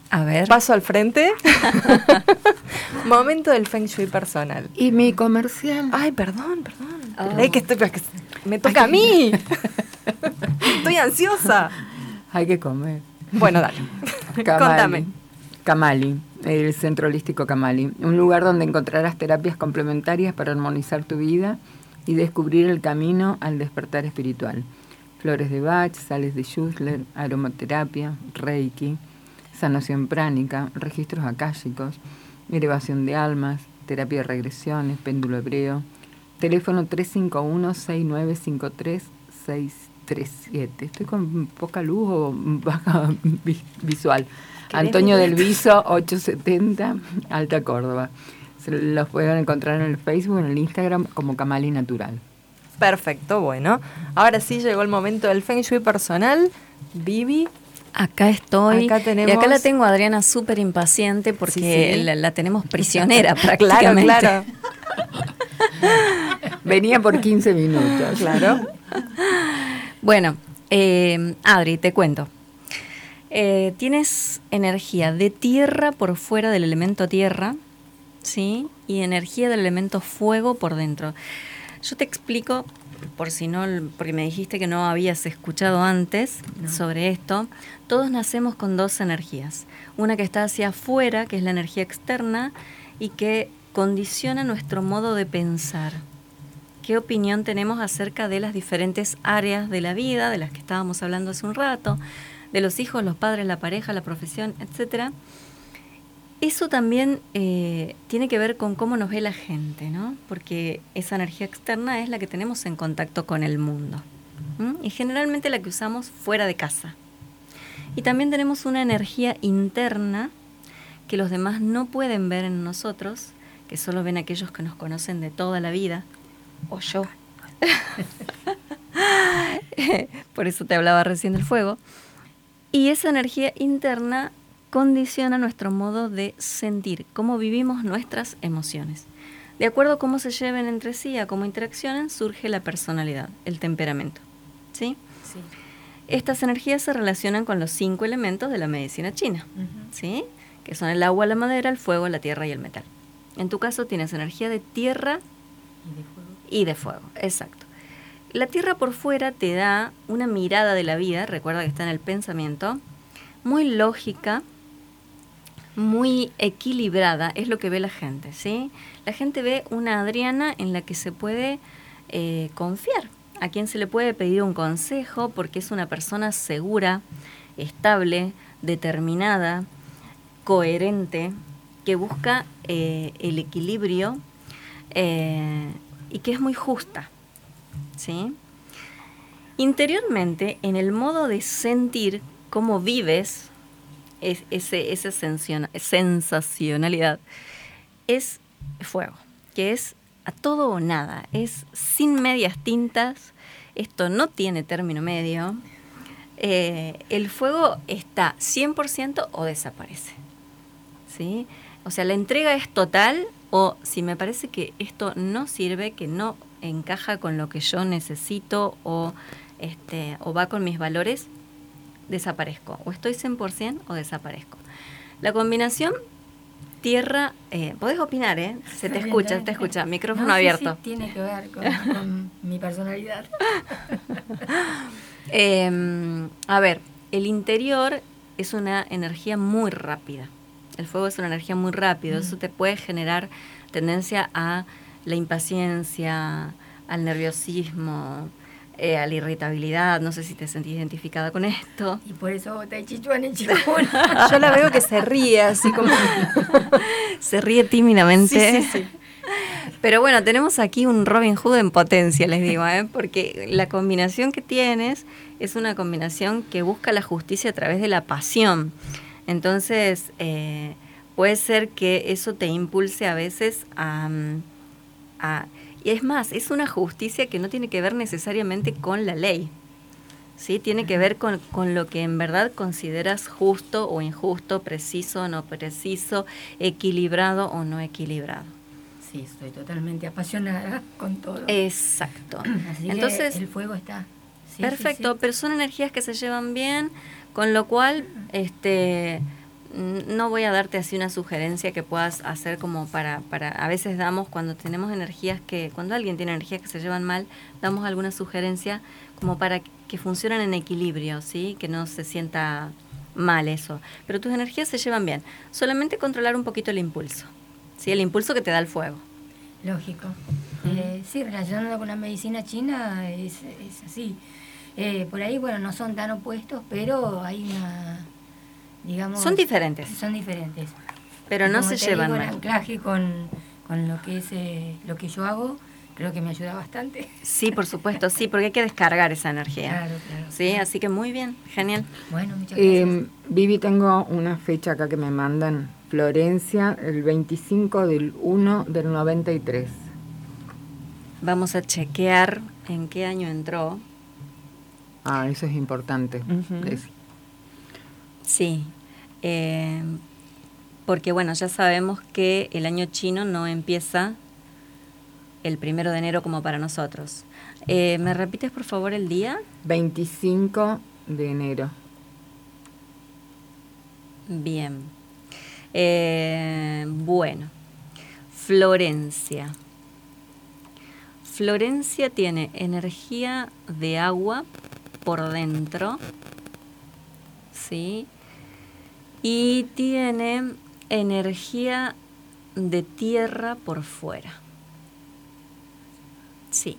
A ver. Paso al frente. *laughs* momento del Feng Shui personal. Y mi comercial. Ay, perdón, perdón. Oh. Ay, que estoy- que me toca a mí. *laughs* estoy ansiosa. Hay que comer. Bueno, dale. Kamali. *laughs* Contame. Kamali, el Centro Holístico Kamali. Un lugar donde encontrarás terapias complementarias para armonizar tu vida y descubrir el camino al despertar espiritual. Flores de Bach, sales de Schussler, aromaterapia, Reiki, sanación pránica, registros akáshicos, elevación de almas, terapia de regresiones, péndulo hebreo. Teléfono 351-6953-637. Estoy con poca luz o baja *laughs* vi- visual. Antonio del Viso, 870, Alta Córdoba. Se los pueden encontrar en el Facebook, en el Instagram como Camali Natural. Perfecto, bueno. Ahora sí llegó el momento del Feng Shui personal. Vivi. Acá estoy. Acá tenemos- Y acá la tengo a Adriana súper impaciente porque Sí, sí. La, la tenemos *laughs* prisionera Claro, prácticamente. claro. *laughs* Venía por 15 minutos. Claro. Bueno, eh, Adri, te cuento. Eh, tienes energía de tierra por fuera del elemento tierra, ¿sí? Y energía del elemento fuego por dentro. Yo te explico, por si no, porque me dijiste que no habías escuchado antes sobre esto. Todos nacemos con dos energías. Una que está hacia afuera, que es la energía externa, y que condiciona nuestro modo de pensar qué opinión tenemos acerca de las diferentes áreas de la vida, de las que estábamos hablando hace un rato, de los hijos, los padres, la pareja, la profesión, etcétera. Eso también eh, tiene que ver con cómo nos ve la gente, ¿no? Porque esa energía externa es la que tenemos en contacto con el mundo. Y generalmente la que usamos fuera de casa. Y también tenemos una energía interna que los demás no pueden ver en nosotros, que solo ven aquellos que nos conocen de toda la vida, o yo. *laughs* Por eso te hablaba recién del fuego. Y esa energía interna condiciona nuestro modo de sentir, cómo vivimos nuestras emociones. De acuerdo a cómo se lleven entre sí, a cómo interaccionan, surge la personalidad, el temperamento. ¿Sí? Sí. Estas energías se relacionan con los cinco elementos de la medicina china, ¿sí? que son el agua, la madera, el fuego, la tierra y el metal. En tu caso tienes energía de tierra Y de fuego. y de fuego, exacto. La tierra por fuera te da una mirada de la vida, recuerda que está en el pensamiento, muy lógica, muy equilibrada, es lo que ve la gente, ¿sí? La gente ve una Adriana en la que se puede eh, confiar, a quien se le puede pedir un consejo porque es una persona segura, estable, determinada, coherente, que busca eh, el equilibrio eh, y que es muy justa. ¿sí? Interiormente, en el modo de sentir cómo vives es- ese, esa sensacionalidad, es fuego, que es a todo o nada, es sin medias tintas, esto no tiene término medio, eh, el fuego está 100% o desaparece. ¿sí? O sea, la entrega es total o si me parece que esto no sirve, que no encaja con lo que yo necesito o, este, o va con mis valores, desaparezco. O estoy 100% o desaparezco. La combinación tierra, eh, podés opinar, ¿eh? Se te escucha, te escucha, micrófono No, sí, sí, abierto. tiene que ver con, con *laughs* mi personalidad. *laughs* Eh, a ver, el interior es una energía muy rápida. El fuego es una energía muy rápida. Eso te puede generar tendencia a la impaciencia, al nerviosismo, eh, a la irritabilidad. No sé si te sentís identificada con esto. Y por eso Tai Chi Chuan en Chikun. *laughs* Yo la veo que se ríe así como. *laughs* Se ríe tímidamente. Sí, sí, sí. Pero bueno, tenemos aquí un Robin Hood en potencia, les digo, ¿eh? porque la combinación que tienes es una combinación que busca la justicia a través de la pasión. Entonces, eh, puede ser que eso te impulse a veces a, mm, a- Y es más, es una justicia que no tiene que ver necesariamente con la ley. ¿sí? Tiene que ver con, con lo que en verdad consideras justo o injusto, preciso o no preciso, equilibrado o no equilibrado. Sí, estoy totalmente apasionada *laughs* con todo. Exacto. *clears throat* Así Entonces, que el fuego está Sí, Perfecto, sí, sí. pero son energías que se llevan bien, con lo cual este no voy a darte así una sugerencia que puedas hacer como para, para a veces damos cuando tenemos energías que, cuando alguien tiene energías que se llevan mal, damos alguna sugerencia como para que funcionen en equilibrio, ¿sí? Que no se sienta mal eso. Pero tus energías se llevan bien. Solamente controlar un poquito el impulso. ¿Sí? El impulso que te da el fuego. Lógico. Eh, sí, relacionando con la medicina china es, es así. Eh, por ahí, bueno, no son tan opuestos, pero hay una, digamos... Son diferentes. Son diferentes. Pero no se llevan digo, el mal. anclaje con, con lo que es eh, lo que yo hago, creo que me ayuda bastante. Sí, por supuesto, sí, porque hay que descargar esa energía. Claro, claro. Sí, así que muy bien, genial. Bueno, muchas gracias. Eh, Vivi, tengo una fecha acá que me mandan. Florencia, el 25 del 1 del 93. Vamos a chequear en qué año entró. Ah, eso es importante. Desi. Sí, eh, porque bueno, ya sabemos que el año chino no empieza el primero de enero como para nosotros. Eh, ¿Me repites por favor el día? 25 de enero. Bien. Eh, bueno, Florencia. Florencia tiene energía de agua por dentro, ¿sí? Y tiene energía de tierra por fuera. Sí.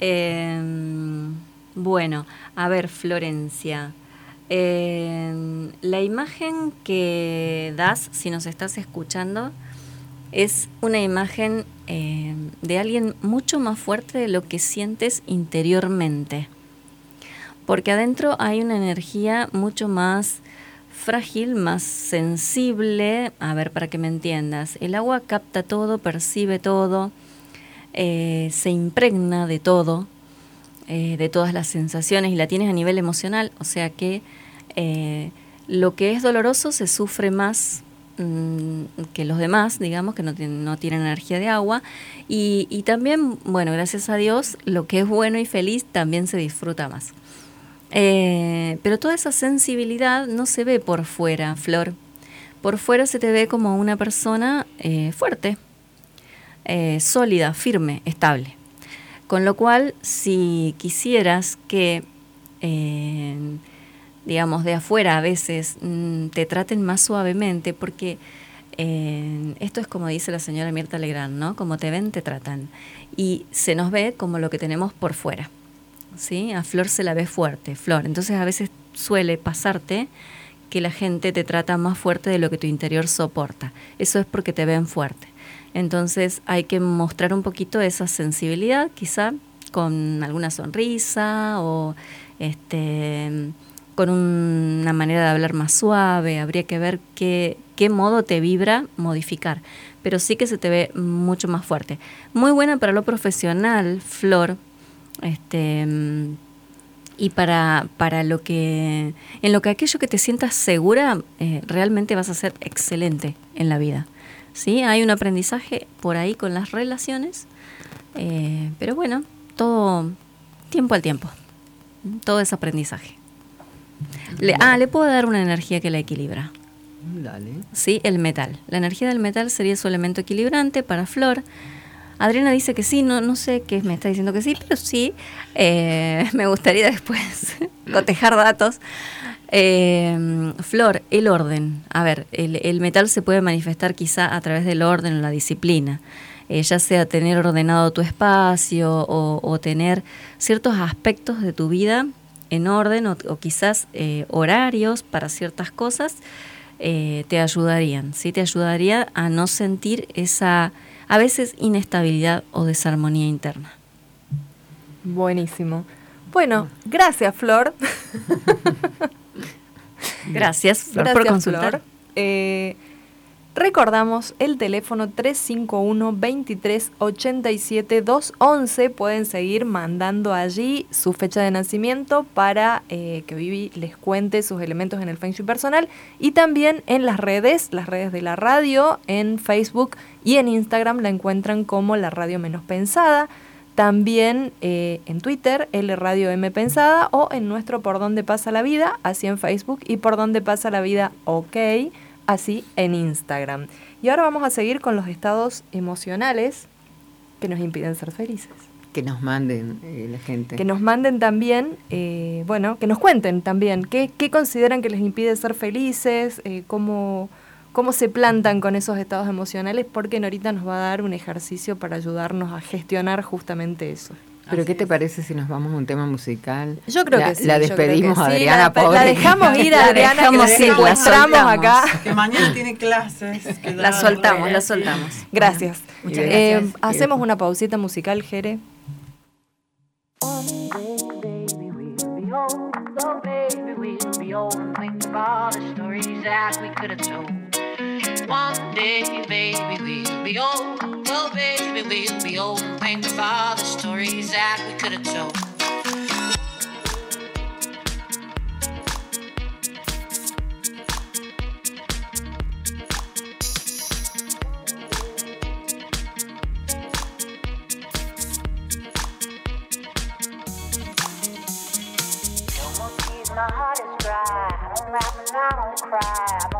Em, bueno, a ver, Florencia. em, la imagen que das, si nos estás escuchando, es una imagen em, de alguien mucho más fuerte de lo que sientes interiormente. Porque adentro hay una energía mucho más frágil, más sensible. A ver, para que me entiendas. El agua capta todo, percibe todo, eh, se impregna de todo, eh, de todas las sensaciones y la tienes a nivel emocional. O sea que eh, lo que es doloroso se sufre más mm, que los demás, digamos, que no, tienen- no tienen energía de agua. Y, y también, bueno, gracias a Dios, lo que es bueno y feliz también se disfruta más. Eh, pero toda esa sensibilidad no se ve por fuera, Flor. Por fuera se te ve como una persona eh, fuerte, eh, sólida, firme, estable. Con lo cual, si quisieras que, eh, digamos, de afuera a veces mm, te traten más suavemente, porque esto es como dice la señora Mirta Legrand, ¿no? Como te ven, te tratan. Y se nos ve como lo que tenemos por fuera. ¿Sí? A Flor se la ve fuerte, Flor. Entonces a veces suele pasarte que la gente te trata más fuerte de lo que tu interior soporta. Eso es porque te ven fuerte. Entonces hay que mostrar un poquito esa sensibilidad, quizá con alguna sonrisa o este con un- una manera de hablar más suave, habría que ver qué, qué modo te vibra modificar, pero sí que se te ve mucho más fuerte. Muy buena para lo profesional, Flor, este y para, para lo que en lo que aquello que te sientas segura eh, realmente vas a ser excelente en la vida sí hay un aprendizaje por ahí con las relaciones eh, pero bueno todo tiempo al tiempo todo es aprendizaje le, ah le puedo dar una energía que la equilibra Dale. Sí, el metal. La energía del metal sería su elemento equilibrante para Flor. Adriana dice que sí, no, no sé qué me está diciendo que sí, pero sí. eh, *laughs* me gustaría después *laughs* cotejar datos. Eh, Flor, el orden. A ver, el, el metal se puede manifestar quizá a través del orden o la disciplina. Eh, ya sea tener ordenado tu espacio o, tener ciertos aspectos de tu vida en orden o, o quizás horarios para ciertas cosas te ayudarían, ¿sí? Te ayudaría a no sentir esa, a veces, inestabilidad o desarmonía interna. Buenísimo. Bueno, gracias, Flor. *laughs* Gracias, Flor, por consultar. Flor. Eh, recordamos el teléfono 351 23 87 211. Pueden seguir mandando allí su fecha de nacimiento para eh, que Vivi les cuente sus elementos en el Feng Shui personal. Y también en las redes, las redes de la radio, en Facebook y en Instagram la encuentran como la radio menos pensada. también eh, en Twitter, L Radio M Pensada, o en nuestro Por Dónde Pasa la Vida, así en Facebook, y Por Dónde Pasa la Vida OK, así en Instagram. Y ahora vamos a seguir con los estados emocionales que nos impiden ser felices. Que nos manden eh, la gente. Que nos manden también, eh, bueno, que nos cuenten también qué, qué consideran que les impide ser felices, eh, cómo, cómo se plantan con esos estados emocionales, porque Norita nos va a dar un ejercicio para ayudarnos a gestionar justamente eso. Pero ¿qué te parece si nos vamos a un tema musical? Yo creo La- que sí. La despedimos que a sí, Adriana, la, pobre. la dejamos ir a *laughs* La Adriana, que dejamos la ir, la soltamos. acá. Que mañana tiene clases. *laughs* que La soltamos, la soltamos. Gracias. Muchas Eh, gracias. hacemos una pausita musical, Jere. One day, baby, we'll be old. Oh, baby, we'll be old and think of all the stories that we could have told. My heart is dry. I don't laugh and I don't cry. I don't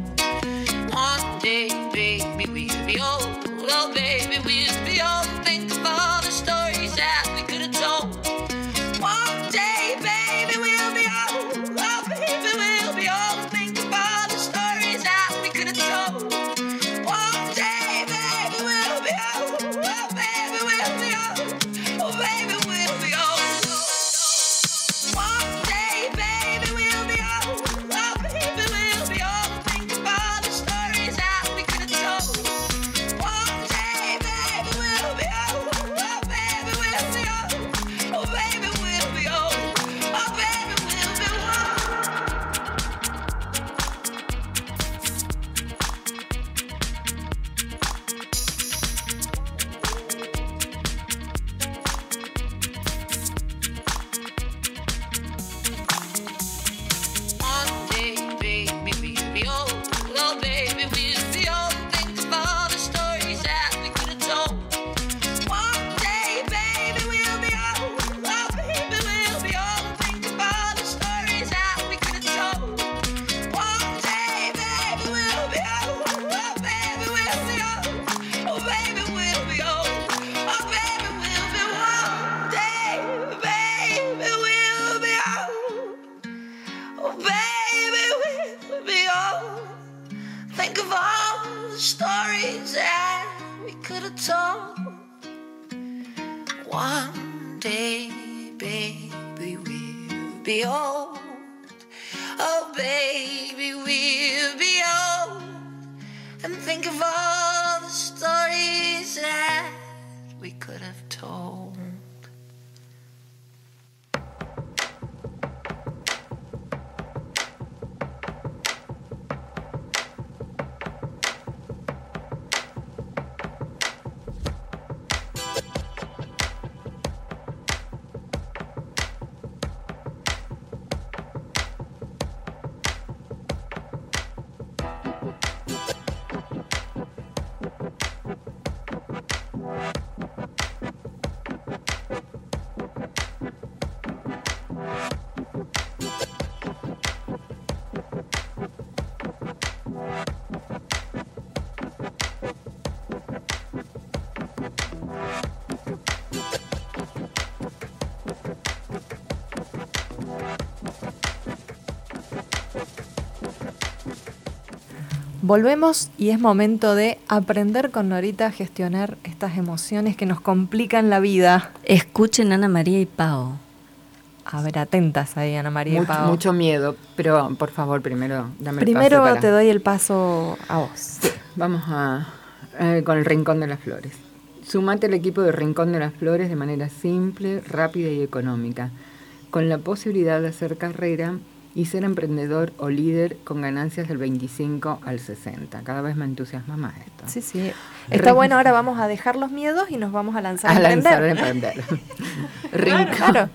One day, baby, we'll volvemos y es momento de aprender con Norita a gestionar estas emociones que nos complican la vida. Escuchen Ana María y Pau. A ver, atentas ahí, Ana María y Pau. mucho miedo, pero por favor, primero dame el Primero pase para- te doy el paso a vos. Vamos a, eh, con el Rincón de las Flores. Sumate al equipo de Rincón de las Flores de manera simple, rápida y económica, con la posibilidad de hacer carrera y ser emprendedor o líder con ganancias del 25 al 60. Cada vez me entusiasma más esto. Sí, sí. Está bueno, ahora vamos a dejar los miedos y nos vamos a lanzar a, a lanzar a emprender. *laughs* Rincón, claro.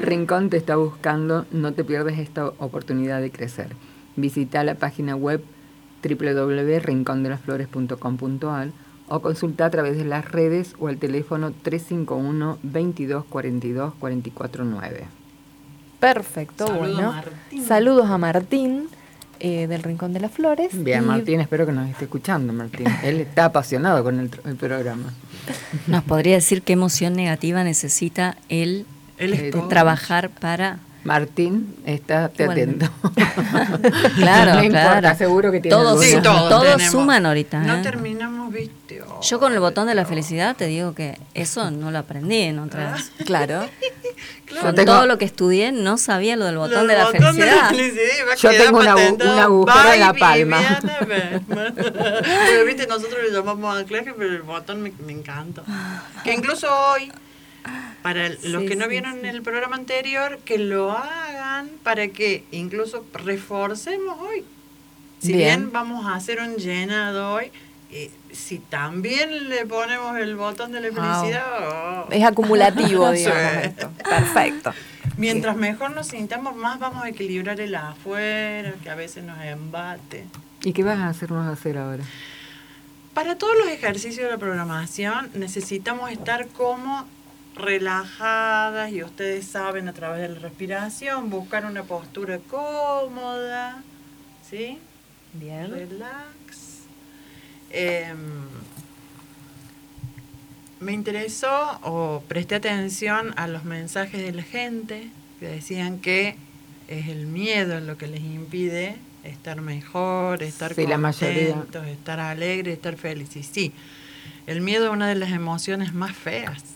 Rincón te está buscando, no te pierdes esta oportunidad de crecer. Visita la página web www.rincondelasflores.com.ar o consulta a través de las redes o al teléfono 351 22 42 44 9. Perfecto, Saludos, bueno. Martín. Saludos a Martín eh, del Rincón de las Flores. Bien, Y Martín, espero que nos esté escuchando, Martín. *laughs* Él está apasionado con el, programa. Nos podría decir qué emoción negativa necesita él Eh, trabajar para. Martín, estate Igualmente. atento. *laughs* Claro, no importa, claro. seguro que tiene Todos. Sí, todos todos suman ahorita. No ¿eh? terminamos, viste. Oh, Yo con el botón de la felicidad te digo que eso no lo aprendí en otras. *laughs* Claro. *laughs* claro. Con tengo- todo lo que estudié no sabía lo del botón Lo de la del botón de la felicidad. Yo tengo una agu- patentado. un agujero en la palma. Pero viste, nosotros le llamamos anclaje, pero el botón me, me encanta. Que incluso hoy, para los Sí, que no sí, vieron sí. el programa anterior, que lo hagan para que incluso reforcemos hoy. Si bien, Bien. vamos a hacer un llenado hoy, eh, si también le ponemos el botón de la felicidad, oh. Es acumulativo, *laughs* Sí. digamos. esto. Perfecto. Mientras mejor nos sintamos, más vamos a equilibrar el afuera, que a veces nos embate. ¿Y qué vas a hacernos hacer ahora? Para todos los ejercicios de la programación necesitamos estar como relajadas y ustedes saben a través de la respiración, buscar una postura cómoda, ¿sí? Bien. Relax. Em, me interesó o presté atención a los mensajes de la gente que decían que es el miedo lo que les impide estar mejor, estar Sí, la contentos, estar alegres, estar felices. Y sí, el miedo es una de las emociones más feas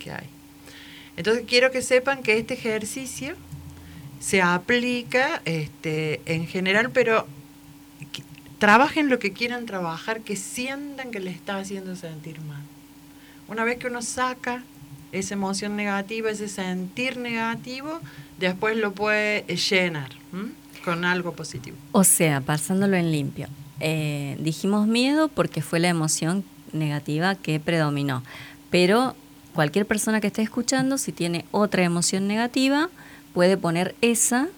que hay. Entonces quiero que sepan que este ejercicio se aplica este, en general, pero trabajen lo que quieran trabajar, que sientan que les está haciendo sentir mal. Una vez que uno saca esa emoción negativa, ese sentir negativo, después lo puede llenar ¿m? con algo positivo. O sea, pasándolo en limpio. Eh, dijimos miedo porque fue la emoción negativa que predominó. Pero cualquier persona que esté escuchando, si tiene otra emoción negativa, puede poner esa,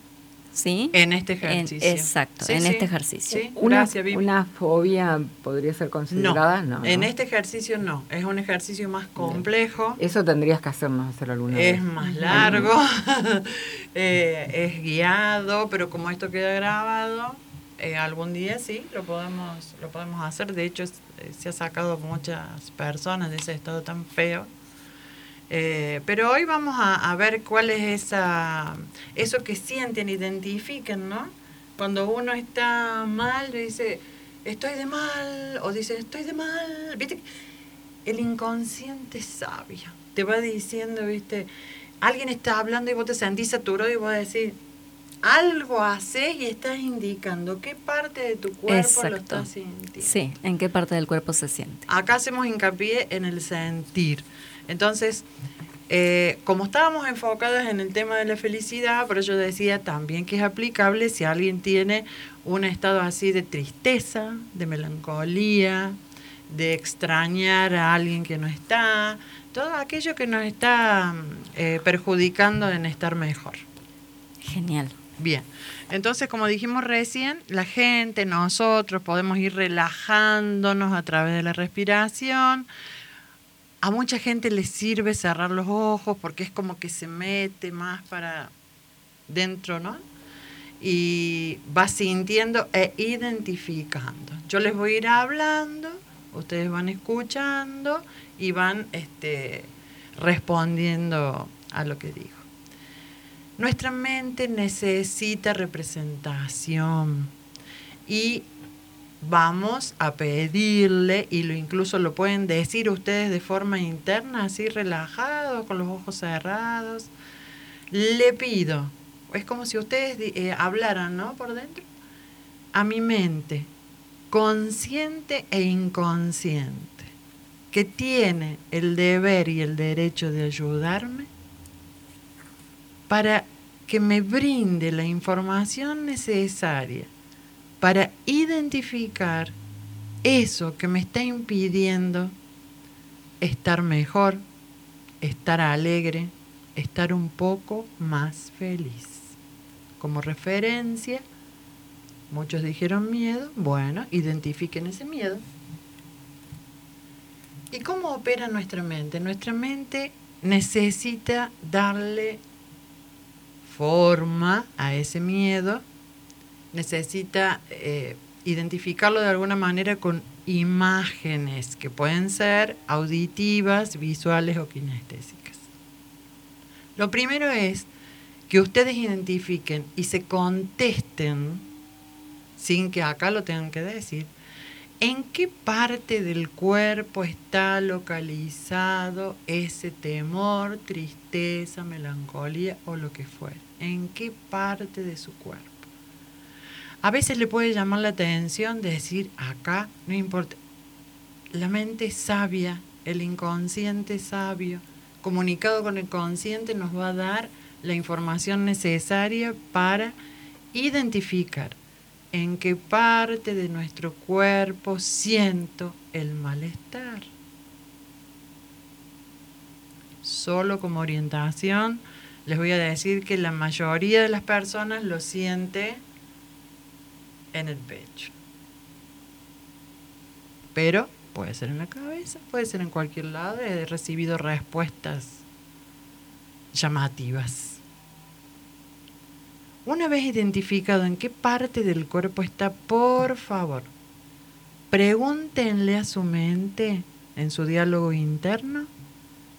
¿sí? En este En- ejercicio. exacto, Sí, en sí. este ejercicio. Sí, Una, gracias, Vivi. una fobia podría ser No, considerada, no. en este ejercicio no. Es un ejercicio más complejo. Eso tendrías que hacernos hacer alguna vez. Es más largo, *laughs* *laughs* eh, es guiado, pero como esto queda grabado, eh, algún día sí lo podemos, lo podemos hacer. De hecho, es- eh, se ha sacado muchas personas de ese estado tan feo. Eh, pero hoy vamos a, a ver cuál es esa, eso que sienten, identifiquen, ¿no? Cuando uno está mal, dice, estoy de mal, o dice, estoy de mal. ¿Viste? El inconsciente es sabio. Te va diciendo, ¿viste? Alguien está hablando y vos te sentís saturado y vos decís, algo haces y estás indicando qué parte de tu cuerpo lo estás sintiendo. Sí, ¿en qué parte del cuerpo se siente? Acá hacemos hincapié en el sentir. Entonces, eh, como estábamos enfocadas en el tema de la felicidad, por eso decía también que es aplicable si alguien tiene un estado así de tristeza, de melancolía, de extrañar a alguien que no está, todo aquello que nos está eh, perjudicando en estar mejor. Genial. Bien, entonces como dijimos recién, la gente, nosotros podemos ir relajándonos a través de la respiración. A mucha gente les sirve cerrar los ojos porque es como que se mete más para dentro, ¿no? Y va sintiendo e identificando. Yo les voy a ir hablando, ustedes van escuchando y van este, respondiendo a lo que digo. Nuestra mente necesita representación y vamos a pedirle, y lo incluso lo pueden decir ustedes de forma interna, así relajados, con los ojos cerrados. Le pido, es como si ustedes eh, hablaran, ¿no? Por dentro. A mi mente, consciente e inconsciente, que tiene el deber y el derecho de ayudarme para que me brinde la información necesaria para identificar eso que me está impidiendo estar mejor, estar alegre, estar un poco más feliz. Como referencia, muchos dijeron miedo, bueno, identifiquen ese miedo. ¿Y cómo opera nuestra mente? Nuestra mente necesita darle forma a ese miedo, necesita eh, identificarlo de alguna manera con imágenes que pueden ser auditivas, visuales o kinestésicas. Lo primero es que ustedes identifiquen y se contesten, sin que acá lo tengan que decir, en qué parte del cuerpo está localizado ese temor, tristeza, melancolía o lo que fuera. En qué parte de su cuerpo. A veces le puede llamar la atención decir acá, no importa. La mente sabia, el inconsciente sabio, comunicado con el consciente nos va a dar la información necesaria para identificar en qué parte de nuestro cuerpo siento el malestar. Solo como orientación les voy a decir que la mayoría de las personas lo siente en el pecho. Pero puede ser en la cabeza, puede ser en cualquier lado. He recibido respuestas llamativas. Una vez identificado en qué parte del cuerpo está, por favor, pregúntenle a su mente en su diálogo interno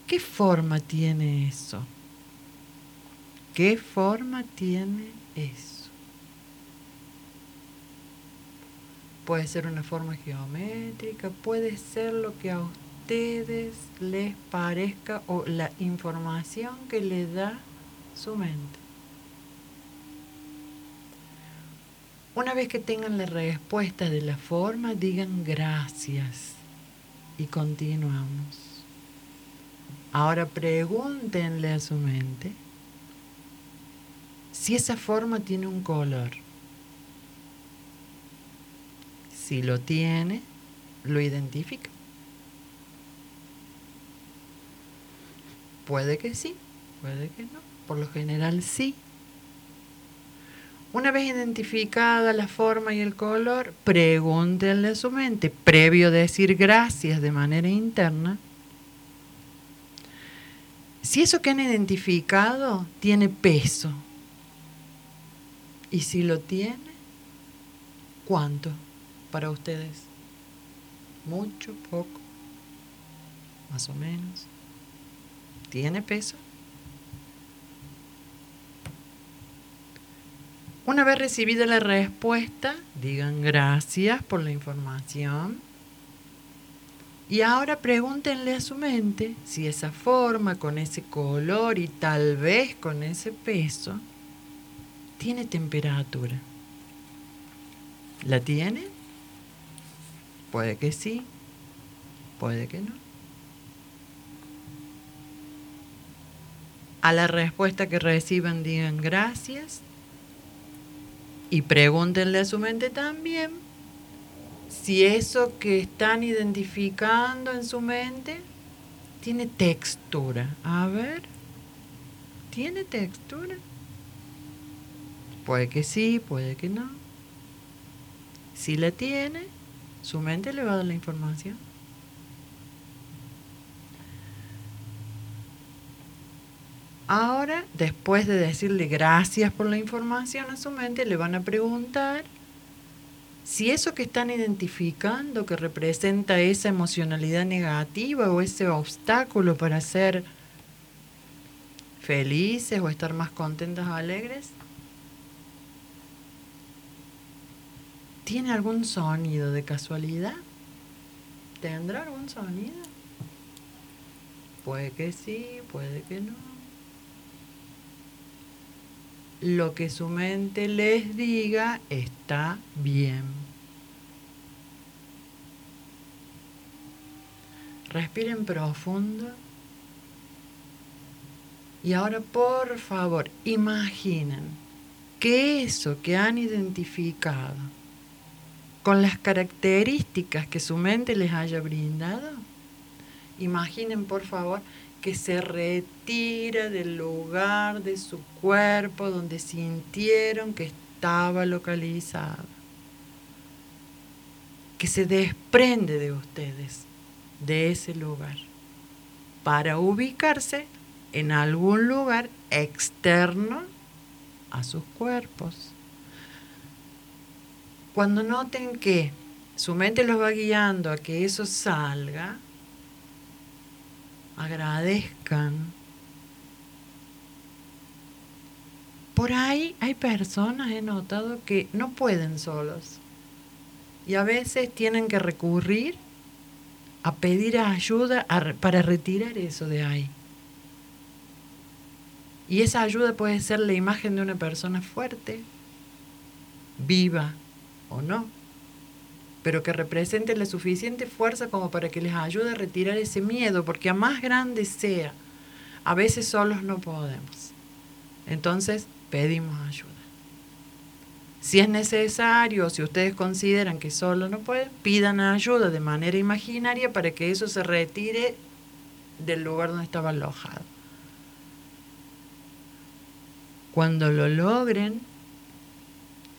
qué forma tiene eso. ¿Qué forma tiene eso? Puede ser una forma geométrica, puede ser lo que a ustedes les parezca o la información que le da su mente. Una vez que tengan la respuesta de la forma, digan gracias y continuamos. Ahora pregúntenle a su mente si esa forma tiene un color. Si lo tiene, lo identifica. Puede que sí, puede que no. Por lo general sí. Una vez identificada la forma y el color, pregúntenle a su mente, previo decir gracias de manera interna, si eso que han identificado tiene peso. Y si lo tiene, ¿cuánto para ustedes? ¿Mucho? ¿Poco? ¿Más o menos? ¿Tiene peso? Una vez recibida la respuesta, digan gracias por la información. Y ahora pregúntenle a su mente si esa forma, con ese color y tal vez con ese peso, tiene temperatura. ¿La tiene? Puede que sí, puede que no. A la respuesta que reciban digan gracias y pregúntenle a su mente también si eso que están identificando en su mente tiene textura. A ver, ¿tiene textura? Puede que sí, puede que no. Si la tiene, su mente le va a dar la información. Ahora, después de decirle gracias por la información a su mente, le van a preguntar si eso que están identificando que representa esa emocionalidad negativa o ese obstáculo para ser felices o estar más contentas o alegres, ¿Tiene algún sonido de casualidad? ¿Tendrá algún sonido? Puede que sí, puede que no. Lo que su mente les diga está bien. Respiren profundo. Y ahora, por favor, imaginen que eso que han identificado con las características que su mente les haya brindado, imaginen, por favor, que se retira del lugar de su cuerpo donde sintieron que estaba localizado, que se desprende de ustedes de ese lugar para ubicarse en algún lugar externo a sus cuerpos. Cuando noten que su mente los va guiando a que eso salga, agradezcan. Por ahí hay personas, he notado, que no pueden solos. Y a veces tienen que recurrir a pedir ayuda para retirar eso de ahí. Y esa ayuda puede ser la imagen de una persona fuerte, viva o no, pero que represente la suficiente fuerza como para que les ayude a retirar ese miedo, porque a más grande sea, a veces solos no podemos. Entonces pedimos ayuda. Si es necesario, si ustedes consideran que solo no pueden, pidan ayuda de manera imaginaria para que eso se retire del lugar donde estaba alojado. Cuando lo logren,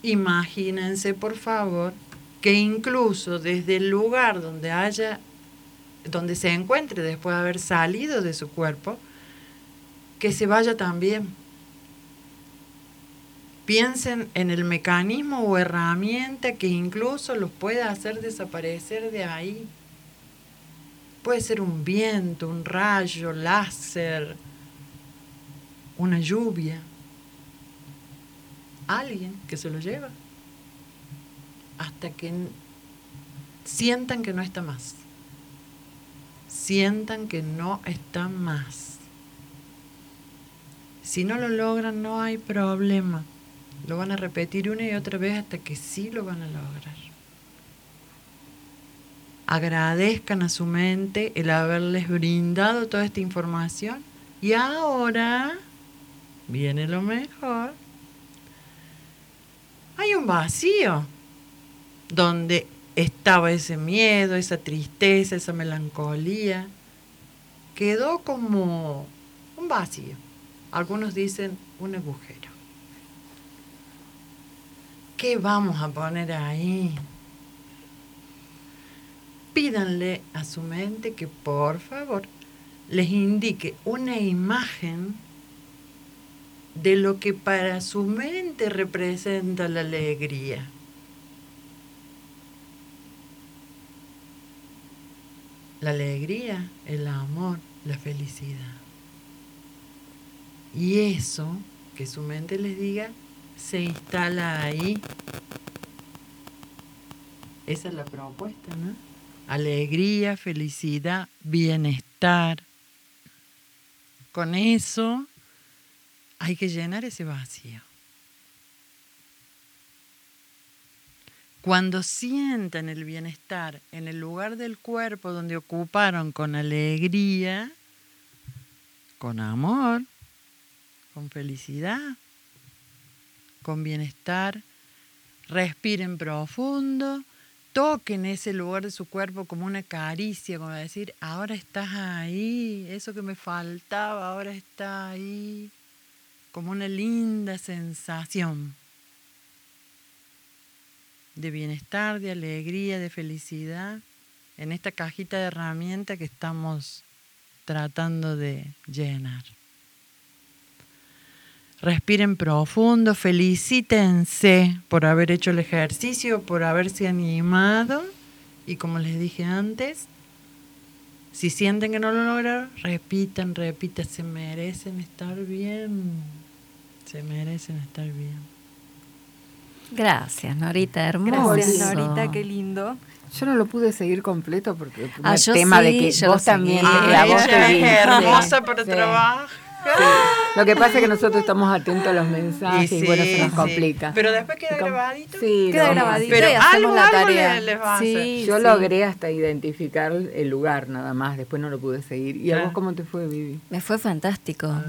imagínense por favor que incluso desde el lugar donde haya donde se encuentre después de haber salido de su cuerpo, que se vaya también. Piensen en el mecanismo o herramienta que incluso los pueda hacer desaparecer de ahí. Puede ser un viento, un rayo, láser, una lluvia. Alguien que se lo lleva. Hasta que sientan que no está más. Sientan que no está más. Si no lo logran, no hay problema. Lo van a repetir una y otra vez hasta que sí lo van a lograr. Agradezcan a su mente el haberles brindado toda esta información. Y ahora viene lo mejor. Hay un vacío donde estaba ese miedo, esa tristeza, esa melancolía. Quedó como un vacío. Algunos dicen un agujero. ¿Qué vamos a poner ahí? Pídanle a su mente que por favor les indique una imagen de lo que para su mente representa la alegría. La alegría, el amor, la felicidad. Y eso, que su mente les diga, se instala ahí. Esa es la propuesta, ¿no? Alegría, felicidad, bienestar. Con eso hay que llenar ese vacío. Cuando sientan el bienestar en el lugar del cuerpo donde ocuparon con alegría, con amor, con felicidad, con bienestar, respiren profundo, toquen ese lugar de su cuerpo como una caricia, como decir, ahora estás ahí, eso que me faltaba, ahora está ahí, como una linda sensación de bienestar, de alegría, de felicidad, en esta cajita de herramientas que estamos tratando de llenar. Respiren profundo, felicítense por haber hecho el ejercicio, por haberse animado y como les dije antes, si sienten que no lo lograron, repitan, repitan, se merecen estar bien, se merecen estar bien. Gracias, Norita, hermoso. Gracias, Norita, qué lindo. Yo no lo pude seguir completo porque Ah, el tema de que yo vos también, seguí. que a Ay, vos te ella vi. es hermosa para sí. trabajar. Sí. Lo que pasa es que nosotros estamos atentos a los mensajes y, Y bueno, se nos sí. complica. Pero después queda grabadito. Sí, Queda lo- grabadito Pero y algo, la algo tarea. le- les va a hacer. Sí, Yo sí. logré hasta identificar el lugar nada más, después no lo pude seguir. ¿Y a Claro. vos cómo te fue, Vivi? Me fue fantástico. Ah.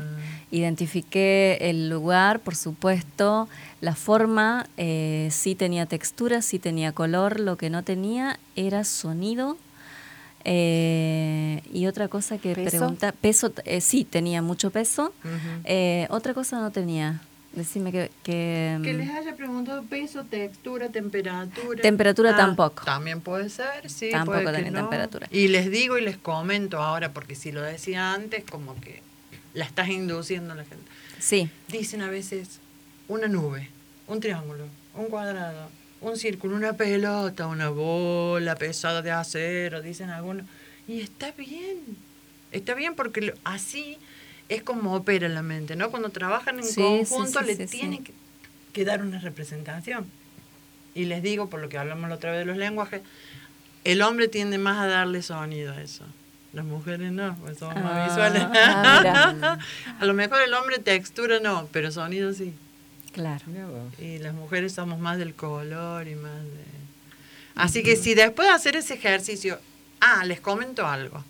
Identifiqué el lugar, por supuesto, la forma, eh, sí tenía textura, sí tenía color, lo que no tenía era sonido. Eh, y otra cosa que ¿Peso? pregunta, peso, eh, sí tenía mucho peso. Eh, otra cosa no tenía. Decime que... que, Que mm, les haya preguntado peso, textura, temperatura. Temperatura Ah, tampoco. También puede ser, sí. Tampoco puede que tenía no. temperatura. Y les digo y les comento ahora, porque si lo decía antes, como que la estás induciendo a la gente. Sí, Dicen a veces una nube, un triángulo, un cuadrado, un círculo, una pelota, una bola pesada de acero, dicen algunos. Y está bien, está bien porque así es como opera la mente, ¿no? Cuando trabajan en Sí, conjunto sí, le sí, sí. tiene que, que dar una representación. Y les digo, por lo que hablamos la otra vez de los lenguajes, el hombre tiende más a darle sonido a eso. Las mujeres no, pues somos Ah, más visuales. ah, *laughs* a lo mejor el hombre textura no, pero sonido sí. Claro. Y las mujeres somos más del color y más de... Así que si después de hacer ese ejercicio, ah, les comento algo.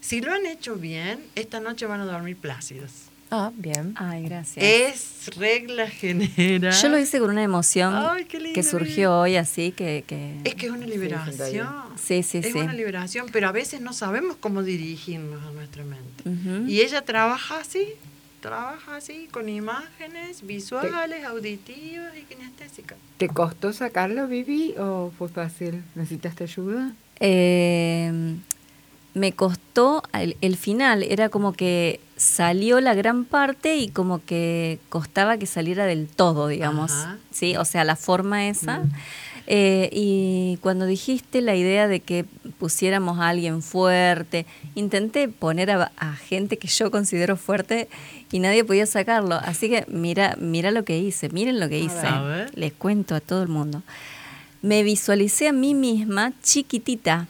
Si lo han hecho bien, esta noche van a dormir plácidos. Ah, bien. Ay, gracias. Es regla general. Yo lo hice con una emoción Ay, qué lindo, que surgió hoy así, que... que Es que es una liberación. Sí, sí, es sí. una liberación, pero a veces no sabemos cómo dirigirnos a nuestra mente. Y ella trabaja así, trabaja así, con imágenes visuales, auditivas y kinestésicas. ¿Te costó sacarlo, Vivi, o fue fácil? ¿Necesitaste ayuda? Eh, me costó el, el final, era como que salió la gran parte y como que costaba que saliera del todo, digamos. Ajá. Sí, o sea, la forma esa. Eh, y cuando dijiste la idea de que pusiéramos a alguien fuerte, intenté poner a, a gente que yo considero fuerte y nadie podía sacarlo. Así que mira, mira lo que hice, miren lo que hice. A ver. Les cuento a todo el mundo. Me visualicé a mí misma chiquitita.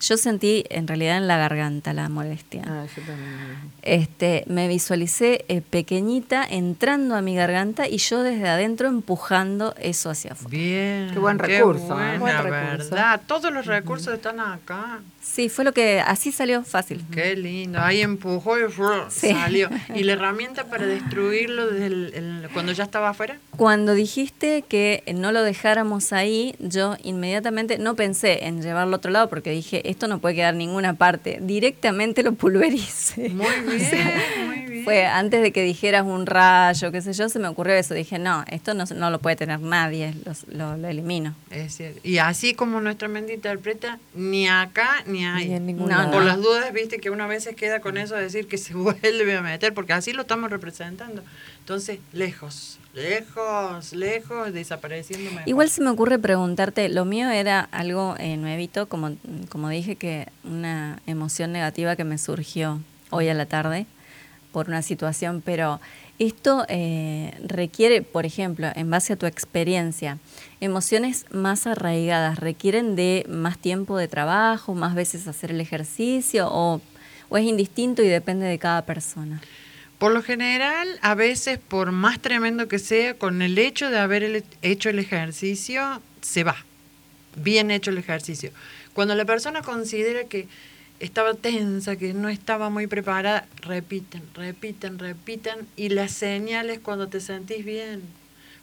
Yo sentí en realidad en la garganta la molestia. Ah, yo también. Este, me visualicé eh, pequeñita entrando a mi garganta y yo desde adentro empujando eso hacia afuera. Bien. Qué buen recurso, ¿eh? buena, Buen recurso. verdad. Todos los recursos están acá. Sí, fue lo que así salió fácil. Qué lindo. Ahí empujó y. Sí. salió. *laughs* ¿Y la herramienta para destruirlo desde el- el- cuando ya estaba afuera? Cuando dijiste que no lo dejáramos ahí, yo inmediatamente no pensé en llevarlo a otro lado porque dije, esto no puede quedar en ninguna parte. Directamente lo pulvericé. Muy *laughs* bien, muy bien. Fue antes de que dijeras un rayo, qué sé yo, se me ocurrió eso. Dije, no, esto no, no lo puede tener nadie, lo, lo elimino. Es cierto. Y así como nuestra mente interpreta, ni acá ni ahí. Ni en ningún No. Por las dudas, viste que una vez se queda con eso de decir que se *laughs* vuelve a meter, porque así lo estamos representando. Entonces, lejos, lejos, lejos, desapareciendo mejor. Igual se me ocurre preguntarte, lo mío era algo eh, nuevito, como, como dije, que una emoción negativa que me surgió hoy a la tarde por una situación, pero esto eh, requiere, por ejemplo, en base a tu experiencia, emociones más arraigadas, requieren de más tiempo de trabajo, más veces hacer el ejercicio o, o es indistinto y depende de cada persona. Por lo general, a veces, por más tremendo que sea, con el hecho de haber hecho el ejercicio, se va. Bien hecho el ejercicio. Cuando la persona considera que estaba tensa, que no estaba muy preparada, repiten, repiten, repiten, y las señales cuando te sentís bien.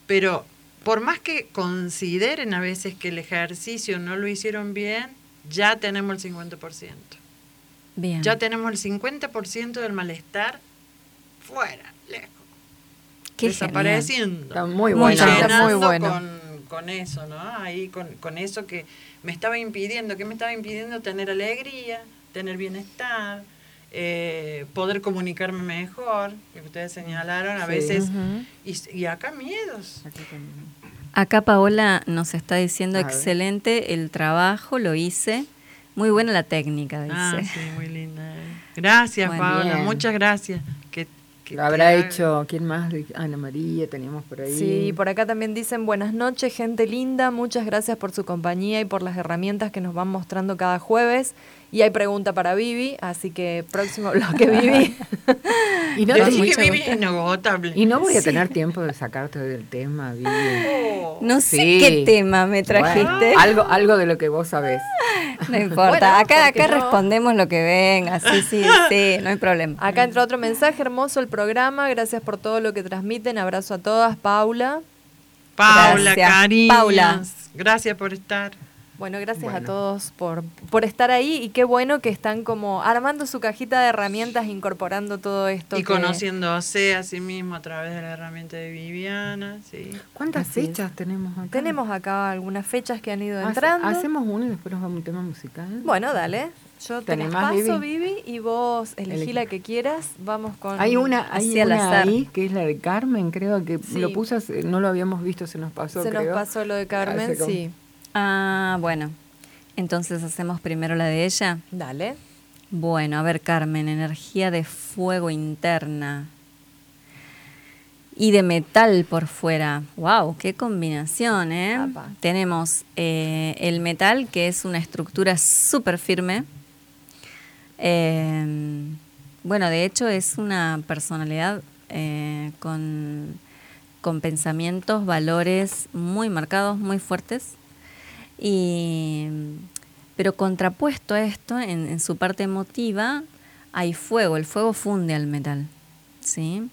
Pero por más que consideren a veces que el ejercicio no lo hicieron bien, ya tenemos el 50%. Bien. Ya tenemos el 50% del malestar fuera, lejos. Qué desapareciendo. Está muy bueno. está muy bueno. Con, con eso, ¿no? Ahí con, con eso que me estaba impidiendo, que me estaba impidiendo tener alegría, tener bienestar, eh, poder comunicarme mejor, que ustedes señalaron a Sí. veces, y, y acá miedos. Acá Paola nos está diciendo A ver. excelente el trabajo, lo hice. Muy buena la técnica, dice. Ah, *laughs* sí, muy linda. Gracias, Muy Paola, bien. muchas gracias. Que Lo habrá haga- hecho, ¿quién más? Ana María, teníamos por ahí. Sí, por acá también dicen buenas noches, gente linda, muchas gracias por su compañía y por las herramientas que nos van mostrando cada jueves. Y hay pregunta para Vivi, así que próximo bloque Vivi. *laughs* Y no, te- que Vivi es inagotable. y no voy a tener tiempo de sacarte del tema, Vivi. Oh. No sé Sí. qué tema me trajiste. Bueno, algo, algo de lo que vos sabés. No importa, Bueno, acá, ¿por qué acá no? respondemos lo que venga, sí, sí, sí, no hay problema. Acá entra otro mensaje, hermoso el programa, gracias por todo lo que transmiten, abrazo a todas, Paula. Paula, Gracias. cariños. Paula. Gracias por estar. Bueno, gracias a todos por, por estar ahí y qué bueno que están como armando su cajita de herramientas, incorporando todo esto. Y que- conociéndose a sí mismo a través de la herramienta de Viviana. Sí. ¿Cuántas Así es. fechas tenemos acá? Tenemos acá algunas fechas que han ido Hace- entrando. Hacemos uno y después nos vamos a un tema musical. Bueno, dale. Yo te ¿Te las animás, paso, Vivi? Vivi, y vos elegí la que quieras. Vamos con... Hay una, hay una azar. ahí que es la de Carmen, creo que Sí. lo puse, hace- no lo habíamos visto, se nos pasó, Se nos pasó lo de Carmen, como- sí. Ah, bueno, entonces hacemos primero la de ella. Dale. Bueno, a ver, Carmen, energía de fuego interna y de metal por fuera. ¡Wow! ¡Qué combinación, eh! Apa. Tenemos eh, el metal, que es una estructura súper firme. Eh, bueno, de hecho, es una personalidad con, con pensamientos, valores muy marcados, muy fuertes. Y, pero contrapuesto a esto, en, en su parte emotiva, hay fuego. El fuego funde al metal. ¿sí?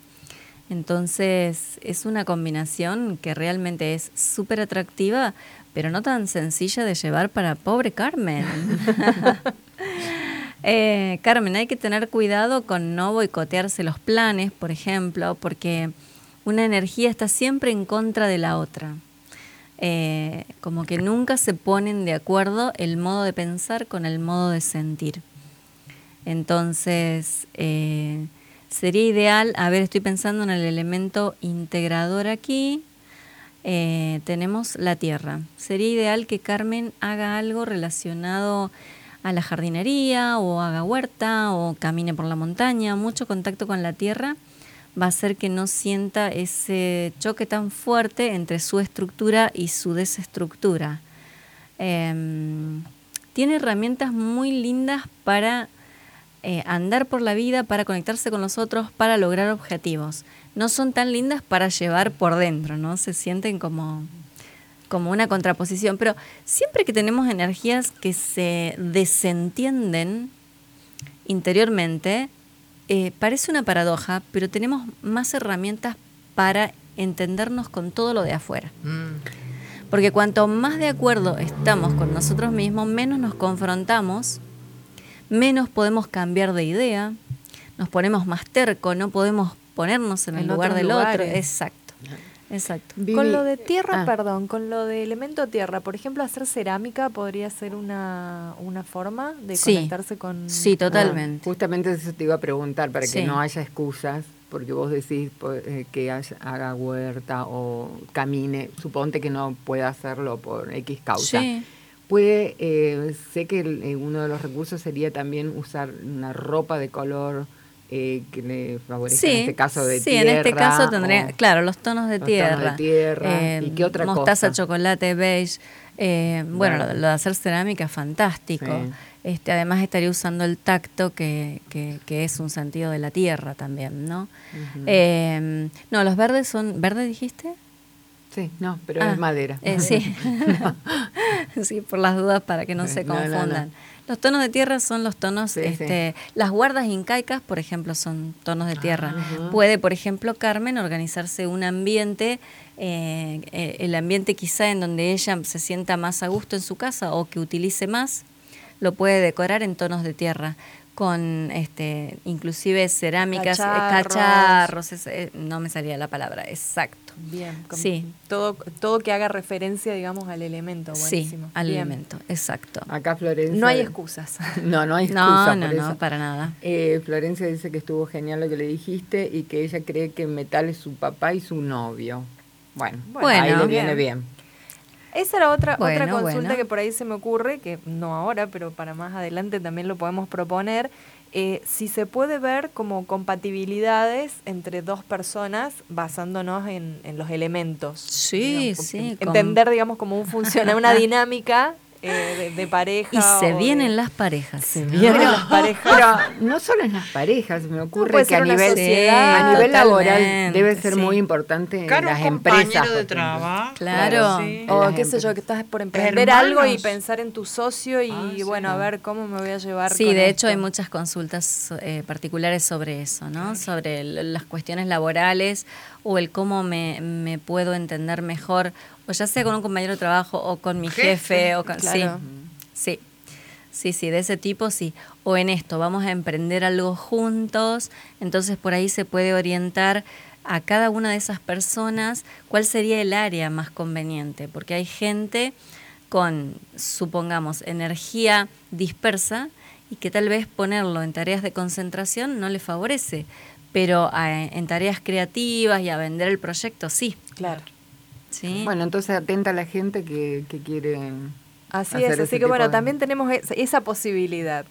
Entonces es una combinación que realmente es súper atractiva, pero no tan sencilla de llevar para pobre Carmen. *laughs* Eh, Carmen, hay que tener cuidado con no boicotearse los planes, por ejemplo, porque una energía está siempre en contra de la otra. Eh, como que nunca se ponen de acuerdo el modo de pensar con el modo de sentir. Entonces, eh, sería ideal, a ver, estoy pensando en el elemento integrador aquí. Eh, tenemos la tierra. Sería ideal que Carmen haga algo relacionado a la jardinería o haga huerta o camine por la montaña. Mucho contacto con la tierra va a hacer que no sienta ese choque tan fuerte entre su estructura y su desestructura. Em, tiene herramientas muy lindas para eh, andar por la vida, para conectarse con los otros, para lograr objetivos. No son tan lindas para llevar por dentro, ¿no? Se sienten como, como una contraposición. Pero siempre que tenemos energías que se desentienden interiormente, eh, parece una paradoja, pero tenemos más herramientas para entendernos con todo lo de afuera. Mm. Porque cuanto más de acuerdo estamos con nosotros mismos, menos nos confrontamos, menos podemos cambiar de idea, nos ponemos más terco, no podemos ponernos en el lugar del otro. Exacto, exacto. Vivi- Con lo de tierra, Ah, perdón, con lo de elemento tierra, por ejemplo, hacer cerámica podría ser una, una forma de Sí. conectarse con... Sí, ah, totalmente. justamente eso te iba a preguntar, para Sí. que no haya excusas, porque vos decís po- eh, que haya- haga huerta o camine, suponte que no pueda hacerlo por X causa. Sí. Puede, eh, sé que el- eh, uno de los recursos sería también usar una ropa de color eh, que le favorezca, en este caso de sí, tierra. en este caso tendría, claro, los tonos de los tonos de tierra. tierra. ¿Y qué otra mostaza, cosa? chocolate, beige. eh, bueno, Verde. lo, lo de hacer cerámica, fantástico. Sí. Este, además estaría usando el tacto, que, que, que es un sentido de la tierra también, ¿no? Eh, no, los verdes son... ¿Verde dijiste? Sí, no, pero Ah, es madera. eh, sí. *laughs* *laughs* sí, por las dudas para que no Sí, se no, no, confundan. Los tonos de tierra son los tonos, Sí, sí. este, las guardas incaicas, por ejemplo, son tonos de tierra. Ajá. Puede, por ejemplo, Carmen organizarse un ambiente, eh, eh, el ambiente quizá en donde ella se sienta más a gusto en su casa o que utilice más, lo puede decorar en tonos de tierra con este inclusive cerámicas, eh, Cacharros. cacharros, es- eh, no me salía la palabra, exacto. Bien, con- Sí. Todo, todo que haga referencia, digamos, al elemento. Sí, Buenísimo. al Bien. elemento, exacto. Acá Florencia. No hay excusas. *laughs* No, no hay excusa No, no, por no, eso. para nada. Eh, Florencia dice que estuvo genial lo que le dijiste y que ella cree que metal es su papá y su novio. Bueno, Bueno, ahí le bien. viene bien. Esa era otra, otra consulta bueno. que por ahí se me ocurre, que no ahora, pero para más adelante también lo podemos proponer. eh, si se puede ver como compatibilidades entre dos personas basándonos en, en los elementos. Sí, digamos, sí, con- Entender, digamos, cómo un funciona una *laughs* dinámica eh, de, de pareja. Y se vienen de- las parejas. Se vienen las parejas. Pero no solo en las parejas, me ocurre que a nivel, sociedad, a nivel laboral debe ser sí. muy importante Caro, las un empresas. de trabajo. Claro. Sí. O qué sé yo, que estás por emprender Hermanos. algo y pensar en tu socio y Ah, sí. bueno, a ver cómo me voy a llevar. Sí, con de hecho esto. hay muchas consultas eh, particulares sobre eso, ¿no? Sobre las cuestiones laborales o el cómo me, me puedo entender mejor, o ya sea con un compañero de trabajo o con mi jefe, Jefe, o con... claro. Sí, sí, sí, sí, de ese tipo sí. O en esto, vamos a emprender algo juntos, entonces por ahí se puede orientar a cada una de esas personas cuál sería el área más conveniente, porque hay gente con, supongamos, energía dispersa y que tal vez ponerlo en tareas de concentración no le favorece, pero a- en tareas creativas y a vender el proyecto sí. Claro. ¿Sí? Bueno, entonces atenta a la gente que, que quiere. Así hacer es, así que bueno, de- también tenemos es- esa posibilidad.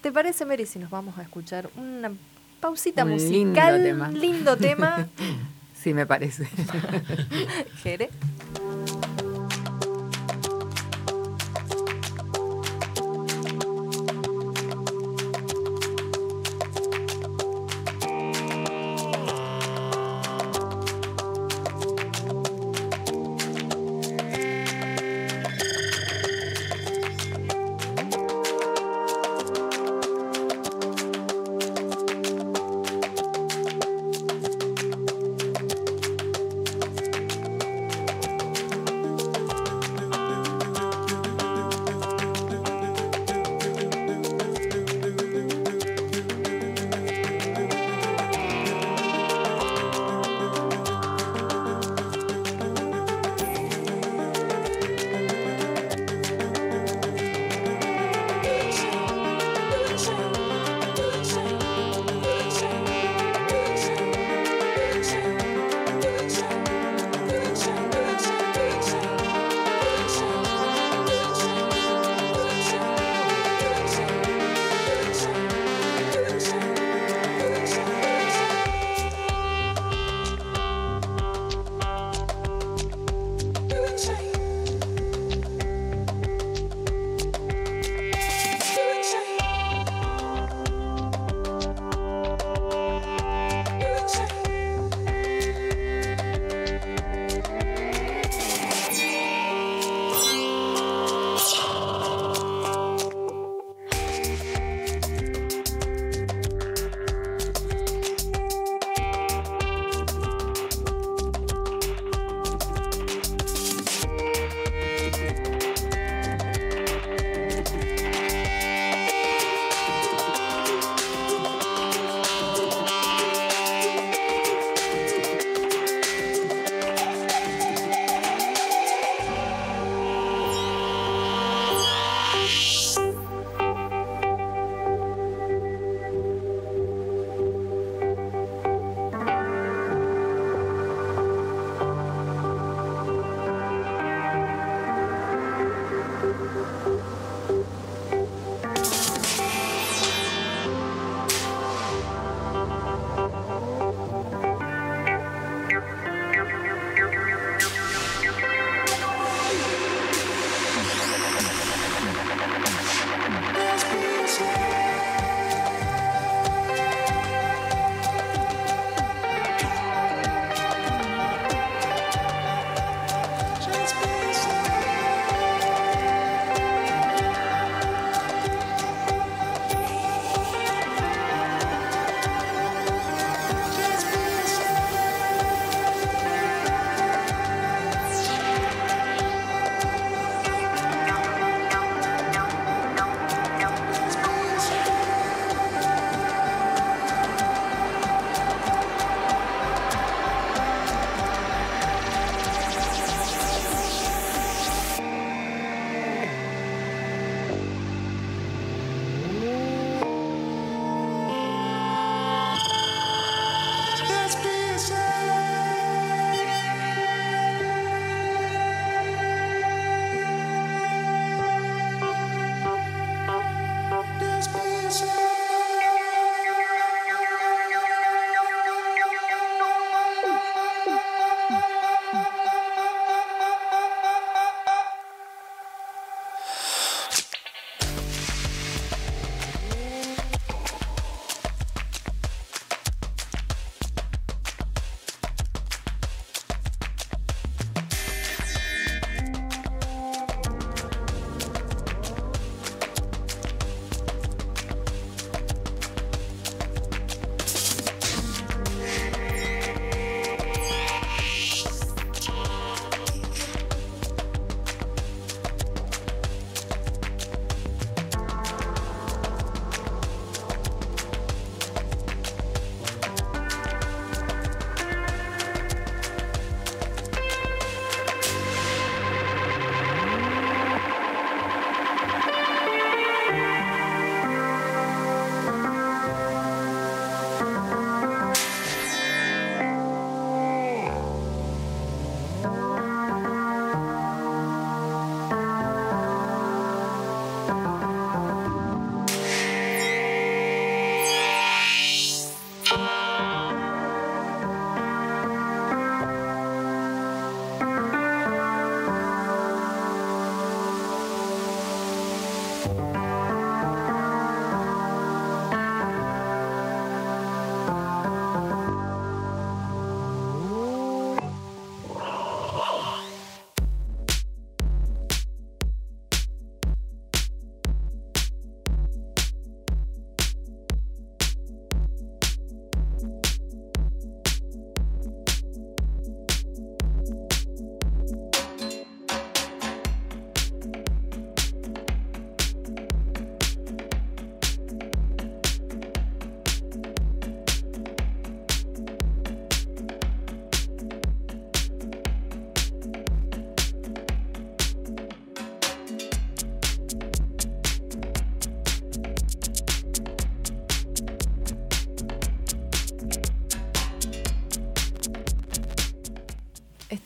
¿Te parece, Mary, si nos vamos a escuchar una pausita Un lindo musical? tema. Lindo tema. *laughs* Sí, me parece. *laughs* Jere.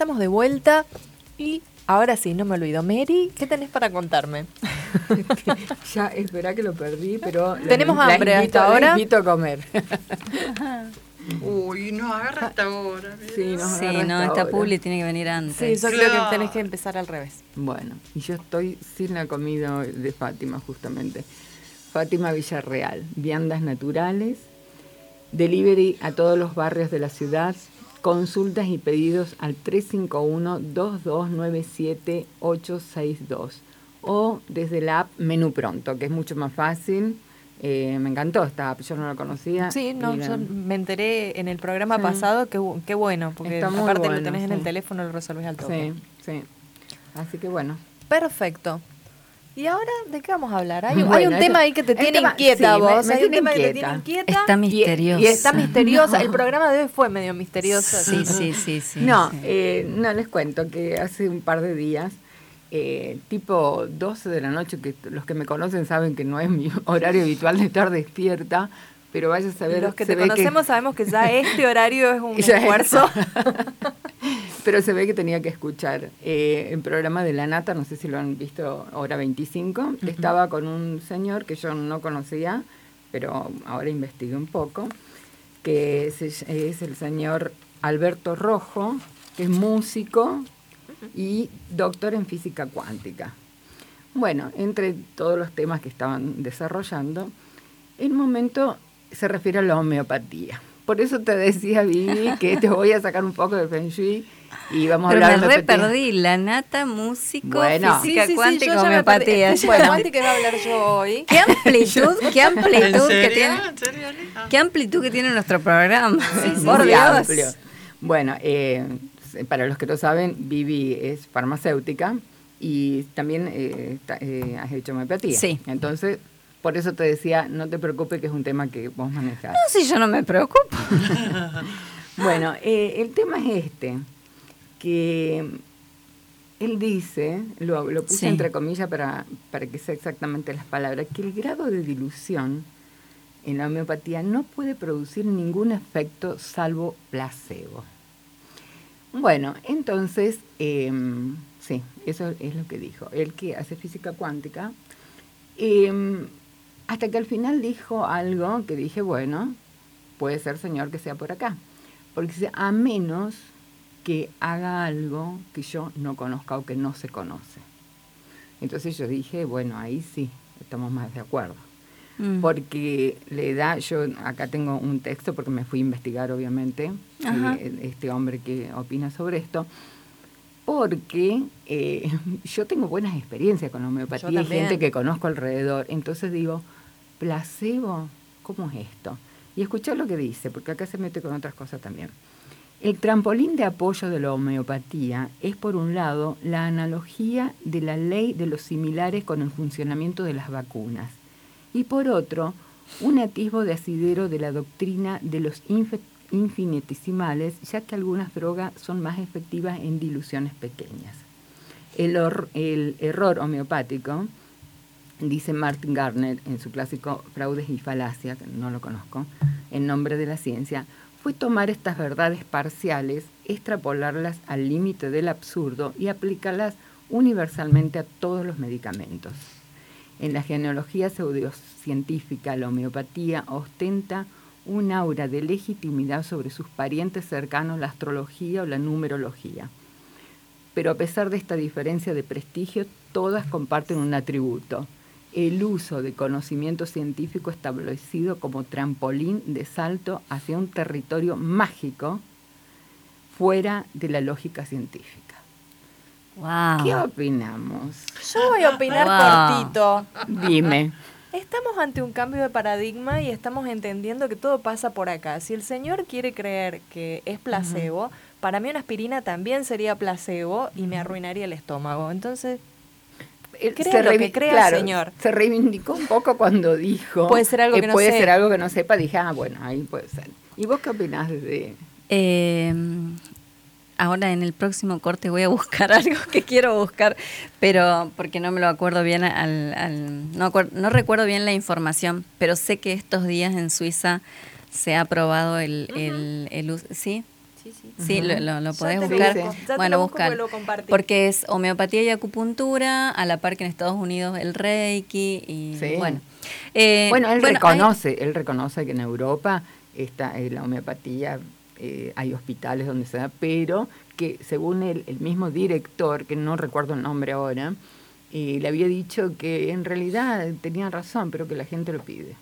Estamos de vuelta y ahora sí, no me olvido. Mary, ¿qué tenés para contarme? *laughs* Ya, espera que lo perdí, pero... la- Tenemos la hambre invito- hasta la ahora. invito a comer. *laughs* Uy, nos agarra hasta ahora. Sí, nos Sí, no, hasta esta ahora. publi tiene que venir antes. Sí, yo creo que tenés que empezar al revés. Bueno, y yo estoy sin la comida de Fátima, justamente. Fátima Villarreal, viandas naturales, delivery a todos los barrios de la ciudad, consultas y pedidos al 351-2297-862 o desde la app Menú Pronto, que es mucho más fácil. Eh, me encantó esta app, yo no la conocía. Sí, no, yo me enteré en el programa Sí. pasado que bu- qué bueno, porque Está aparte lo tenés en el teléfono, lo resolvés al toque. Sí, sí. Así que bueno. Perfecto. ¿Y ahora de qué vamos a hablar? Hay, un tema ahí que te tiene tema- inquieta sí, vos. me hay un tema que te tiene inquieta. Está y- misterioso. Y, está misteriosa. No. El programa de hoy fue medio misterioso. Sí, sí, sí, sí. no, sí. eh, no les cuento que hace un par de días, eh, tipo 12 de la noche, que los que me conocen saben que no es mi *laughs* horario habitual de estar despierta, pero vaya a saber. Los que se te conocemos sabemos que ya este horario es un *laughs* esfuerzo. Pero se ve que tenía que escuchar eh, el programa de La Nata, no sé si lo han visto, hora 25, que estaba con un señor que yo no conocía, pero ahora investigué un poco, que es, es el señor Alberto Rojo, que es músico y doctor en física cuántica. Bueno, entre todos los temas que estaban desarrollando, el momento se refiere a la homeopatía. Por eso te decía, Vivi, que te voy a sacar un poco de Feng Shui y vamos Pero a me hablar re de homeopatía. perdí. La nata, músico, Bueno. física yo cuántica, ya me perdí. homeopatía. *laughs* Bueno. cuántica iba a hablar yo hoy. ¿Qué amplitud, qué ¿En amplitud que tiene? Ah. ¿Qué amplitud que tiene nuestro programa? Sí, Por Dios. amplio. Bueno, eh, para los que no saben, Vivi es farmacéutica y también eh, eh, has hecho homeopatía. Sí. Entonces, por eso te decía, no te preocupes que es un tema que vos manejás. No, si yo no me preocupo. *laughs* Bueno, eh, el tema es este, que él dice, lo, lo puse Sí. entre comillas para, para que sea exactamente las palabras, que el grado de dilución en la homeopatía no puede producir ningún efecto salvo placebo. Bueno, entonces, em, sí, eso es lo que dijo. Él que hace física cuántica, em, hasta que al final dijo algo que dije, bueno, puede ser señor que sea por acá. Porque dice, a menos que haga algo que yo no conozca o que no se conoce. Entonces yo dije, bueno, ahí sí, estamos más de acuerdo. Mm. Porque le da, yo acá tengo un texto porque me fui a investigar obviamente, eh, este hombre que opina sobre esto, porque eh, *laughs* yo tengo buenas experiencias con la homeopatía Yo y también. gente que conozco alrededor, entonces digo, placebo, ¿cómo es esto? Y escuchar lo que dice, porque acá se mete con otras cosas también. El trampolín de apoyo de la homeopatía es, por un lado, la analogía de la ley de los similares con el funcionamiento de las vacunas, y por otro, un atisbo de asidero de la doctrina de los infinitesimales, ya que algunas drogas son más efectivas en diluciones pequeñas. El, el error homeopático, dice Martin Gardner en su clásico Fraudes y Falacias, no lo conozco, en nombre de la ciencia, fue tomar estas verdades parciales, extrapolarlas al límite del absurdo y aplicarlas universalmente a todos los medicamentos. En la genealogía pseudocientífica, la homeopatía ostenta un aura de legitimidad sobre sus parientes cercanos, la astrología o la numerología. Pero a pesar de esta diferencia de prestigio, todas comparten un atributo, el uso de conocimiento científico establecido como trampolín de salto hacia un territorio mágico fuera de la lógica científica. Wow. ¿Qué opinamos? Yo voy a opinar Wow. cortito. Dime. Estamos ante un cambio de paradigma y estamos entendiendo que todo pasa por acá. Si el señor quiere creer que es placebo, para mí una aspirina también sería placebo y me arruinaría el estómago. Entonces, Él Crea lo revi- que crea, claro, señor. Se reivindicó un poco cuando dijo Puede ser algo que no puede sé. ser algo que no sepa. Dije, ah, bueno, ahí puede ser. ¿Y vos qué opinás de...? Eh, ahora en el próximo corte voy a buscar *laughs* algo que quiero buscar, pero porque no me lo acuerdo bien, al, al- no, no recuerdo bien la información, pero sé que estos días en Suiza se ha aprobado el, el, el uso. ¿Sí? Sí, sí. Sí, lo, lo, lo Ya podés buscar. ya bueno, lo busco buscar. porque es homeopatía y acupuntura, a la par que en Estados Unidos el Reiki y Sí. bueno. Eh, Bueno, él reconoce, él reconoce que en Europa está eh, la homeopatía, eh, hay hospitales donde se da, pero que según el, el mismo director, que no recuerdo el nombre ahora, eh, le había dicho que en realidad tenía razón, pero que la gente lo pide.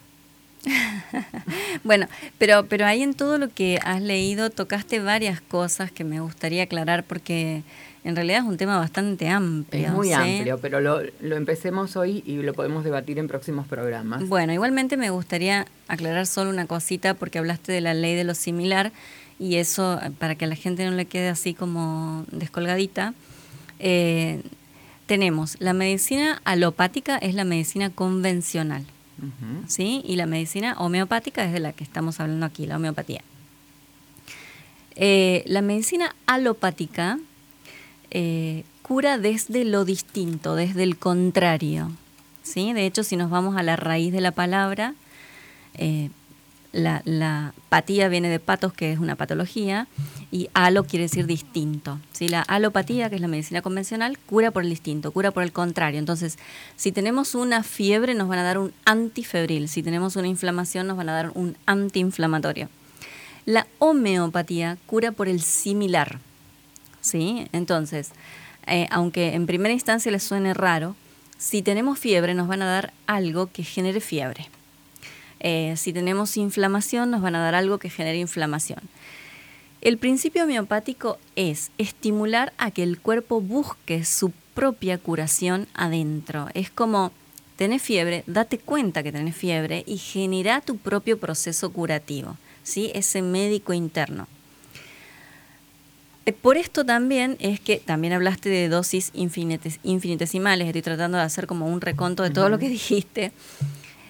*laughs* Bueno, pero, pero ahí en todo lo que has leído tocaste varias cosas que me gustaría aclarar porque en realidad es un tema bastante amplio. Es muy ¿sí? amplio, pero lo, lo empecemos hoy y lo podemos debatir en próximos programas. Bueno, igualmente me gustaría aclarar solo una cosita porque hablaste de la ley de lo similar y eso para que a la gente no le quede así como descolgadita. eh, tenemos la medicina alopática es la medicina convencional. ¿Sí? Y la medicina homeopática es de la que estamos hablando aquí, la homeopatía. Eh, la medicina alopática eh, cura desde lo distinto, desde el contrario. ¿sí? De hecho, si nos vamos a la raíz de la palabra, eh, la, la patía viene de patos, que es una patología, y alo quiere decir distinto. ¿sí? La alopatía, que es la medicina convencional, cura por el distinto, cura por el contrario. Entonces, si tenemos una fiebre, nos van a dar un antifebril. Si tenemos una inflamación, nos van a dar un antiinflamatorio. La homeopatía cura por el similar. ¿sí? Entonces, eh, aunque en primera instancia les suene raro, si tenemos fiebre, nos van a dar algo que genere fiebre. Eh, si tenemos inflamación, nos van a dar algo que genere inflamación. El principio homeopático es estimular a que el cuerpo busque su propia curación adentro. Es como, tenés fiebre, date cuenta que tenés fiebre y genera tu propio proceso curativo, ¿sí? ese médico interno. Eh, Por esto también es que también hablaste de dosis infinites- infinitesimales, estoy tratando de hacer como un reconto de todo lo que *laughs* dijiste.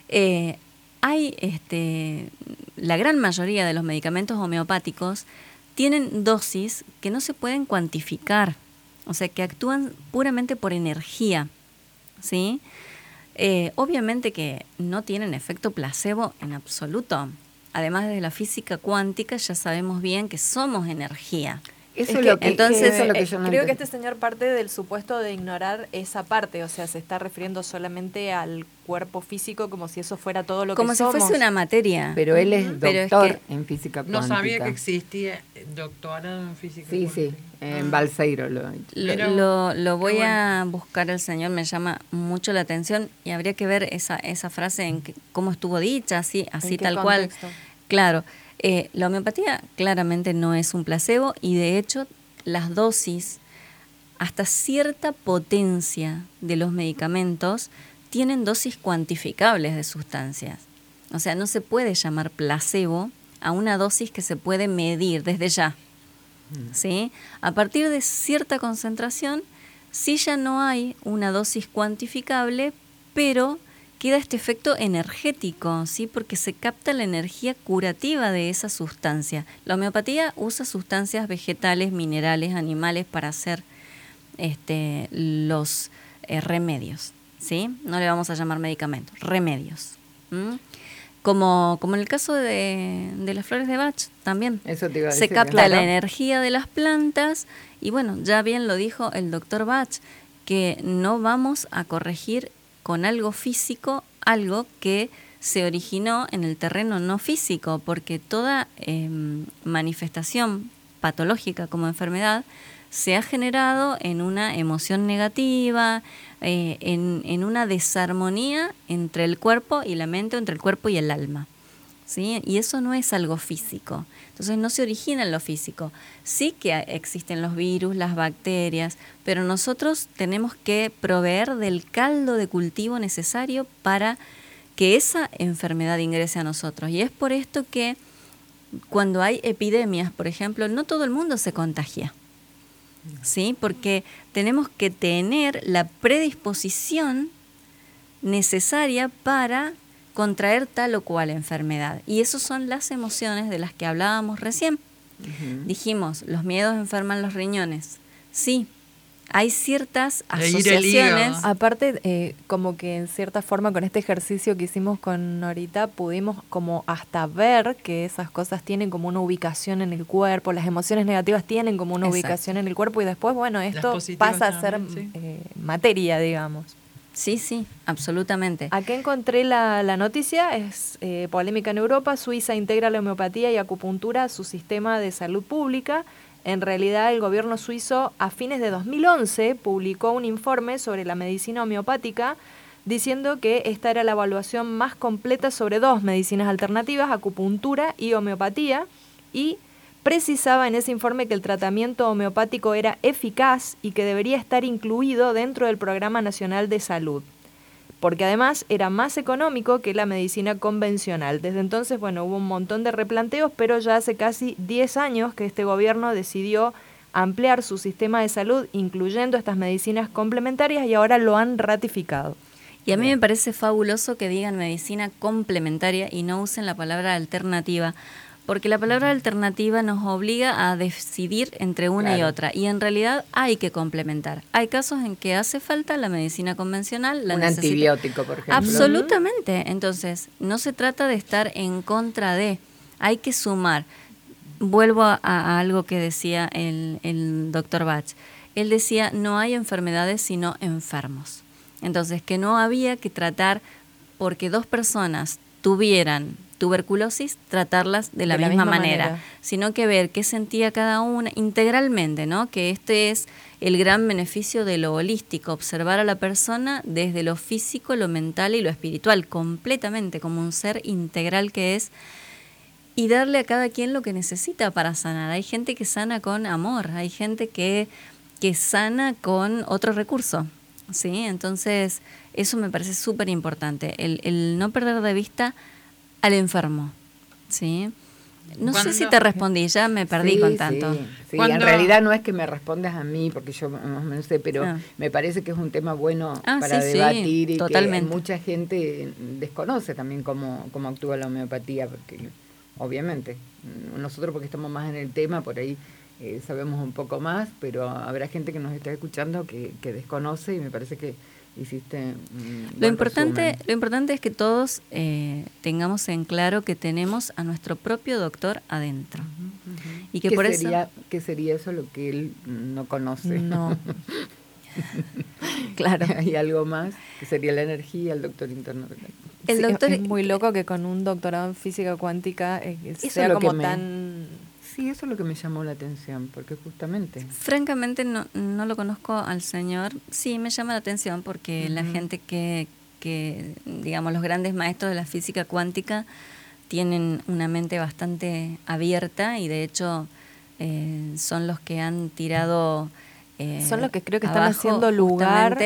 Eh, hay este, la gran mayoría de los medicamentos homeopáticos tienen dosis que no se pueden cuantificar, o sea, que actúan puramente por energía, ¿sí? Eh, obviamente que no tienen efecto placebo en absoluto. Además, desde la física cuántica ya sabemos bien que somos energía. Eso Es es que, lo que, entonces, eso es lo que eh, yo no creo que este señor parte del supuesto de ignorar esa parte, o sea, se está refiriendo solamente al cuerpo físico como si eso fuera todo lo Como que si somos. fuese una materia. Pero él es Pero es doctor que en física No cuántica. sabía que existía eh, doctorado en física. Sí, sí, en Ah. Balseiro lo Lo, Pero, lo- lo voy a buscar el señor, me llama mucho la atención y habría que ver esa, esa frase en que- cómo estuvo dicha, así, así qué tal cual. Claro, eh, la homeopatía claramente no es un placebo y de hecho las dosis hasta cierta potencia de los medicamentos tienen dosis cuantificables de sustancias. O sea, no se puede llamar placebo a una dosis que se puede medir desde ya. ¿sí? A partir de cierta concentración, sí ya no hay una dosis cuantificable, pero queda este efecto energético, ¿sí? porque se capta la energía curativa de esa sustancia. La homeopatía usa sustancias vegetales, minerales, animales para hacer este, los eh, remedios. ¿sí? No le vamos a llamar medicamentos, remedios. Como, como en el caso de, de las flores de Bach también. Eso te iba a Se decir, capta claro. la energía de las plantas y bueno, ya bien lo dijo el doctor Bach, que no vamos a corregir con algo físico algo que se originó en el terreno no físico, porque toda em, manifestación patológica como enfermedad se ha generado en una emoción negativa, eh, en, en una desarmonía entre el cuerpo y la mente, entre el cuerpo y el alma. Y eso no es algo físico. Entonces no se origina en lo físico. Sí que existen los virus, las bacterias, pero nosotros tenemos que proveer del caldo de cultivo necesario para que esa enfermedad ingrese a nosotros. Y es por esto que cuando hay epidemias, por ejemplo, no todo el mundo se contagia. ¿Sí? Porque tenemos que tener la predisposición necesaria para contraer tal o cual enfermedad. Y esas son las emociones de las que hablábamos recién. Dijimos, los miedos enferman los riñones. Sí, hay ciertas asociaciones. Aparte, eh, como que en cierta forma con este ejercicio que hicimos con Norita, pudimos como hasta ver que esas cosas tienen como una ubicación en el cuerpo, las emociones negativas tienen como una Exacto. ubicación en el cuerpo y después, bueno, esto pasa a ser también, sí. eh, materia, digamos. Sí, sí, absolutamente. Acá encontré la, la noticia, es eh, polémica en Europa, Suiza integra la homeopatía y acupuntura a su sistema de salud pública. En realidad, el gobierno suizo a fines de 2011 publicó un informe sobre la medicina homeopática diciendo que esta era la evaluación más completa sobre dos medicinas alternativas, acupuntura y homeopatía, y precisaba en ese informe que el tratamiento homeopático era eficaz y que debería estar incluido dentro del Programa Nacional de Salud porque además era más económico que la medicina convencional. Desde entonces, bueno, hubo un montón de replanteos, pero ya hace casi 10 años que este gobierno decidió ampliar su sistema de salud, incluyendo estas medicinas complementarias, y ahora lo han ratificado. Y a mí me parece fabuloso que digan medicina complementaria y no usen la palabra alternativa, porque la palabra alternativa nos obliga a decidir entre una y otra. Y en realidad hay que complementar. Hay casos en que hace falta la medicina convencional. La Un necesita- antibiótico, por ejemplo. Absolutamente. Entonces, no se trata de estar en contra de, hay que sumar. Vuelvo a, a algo que decía el, el doctor Bach. Él decía, no hay enfermedades sino enfermos. Entonces, que no había que tratar porque dos personas tuvieran tuberculosis, tratarlas de la, De la misma, misma manera, manera. sino que ver qué sentía cada una integralmente, ¿no? Que este es el gran beneficio de lo holístico, observar a la persona desde lo físico, lo mental y lo espiritual, completamente como un ser integral que es y darle a cada quien lo que necesita para sanar. Hay gente que sana con amor, hay gente que, que sana con otro recurso. ¿sí? Entonces, eso me parece súper importante, el, el no perder de vista al enfermo. ¿sí? No sé si te respondí, ya me perdí Sí, con tanto. Sí, en realidad no es que me respondas a mí, porque yo más o menos sé, pero Ah. me parece que es un tema bueno Ah, para sí, sí, debatir y totalmente. que mucha gente desconoce también cómo, cómo actúa la homeopatía, porque obviamente nosotros porque estamos más en el tema, por ahí eh, sabemos un poco más, pero habrá gente que nos está escuchando que, que desconoce y me parece que hiciste un Lo importante, resumen. lo importante es que todos eh, tengamos en claro que tenemos a nuestro propio doctor adentro. Y que ¿Qué por sería, eso... ¿Qué sería eso lo que él no conoce? No. *laughs* claro. *laughs* Hay algo más, que sería la energía, el doctor interno. El Sí, doctor- es muy loco que con un doctorado en física cuántica eh, sea como que me- tan... Sí, eso es lo que me llamó la atención, porque justamente... Francamente no, no lo conozco al señor. Sí, me llama la atención porque la gente que, que, digamos, los grandes maestros de la física cuántica tienen una mente bastante abierta y de hecho eh, son los que han tirado... eh, Son los que creo que están haciendo lugar-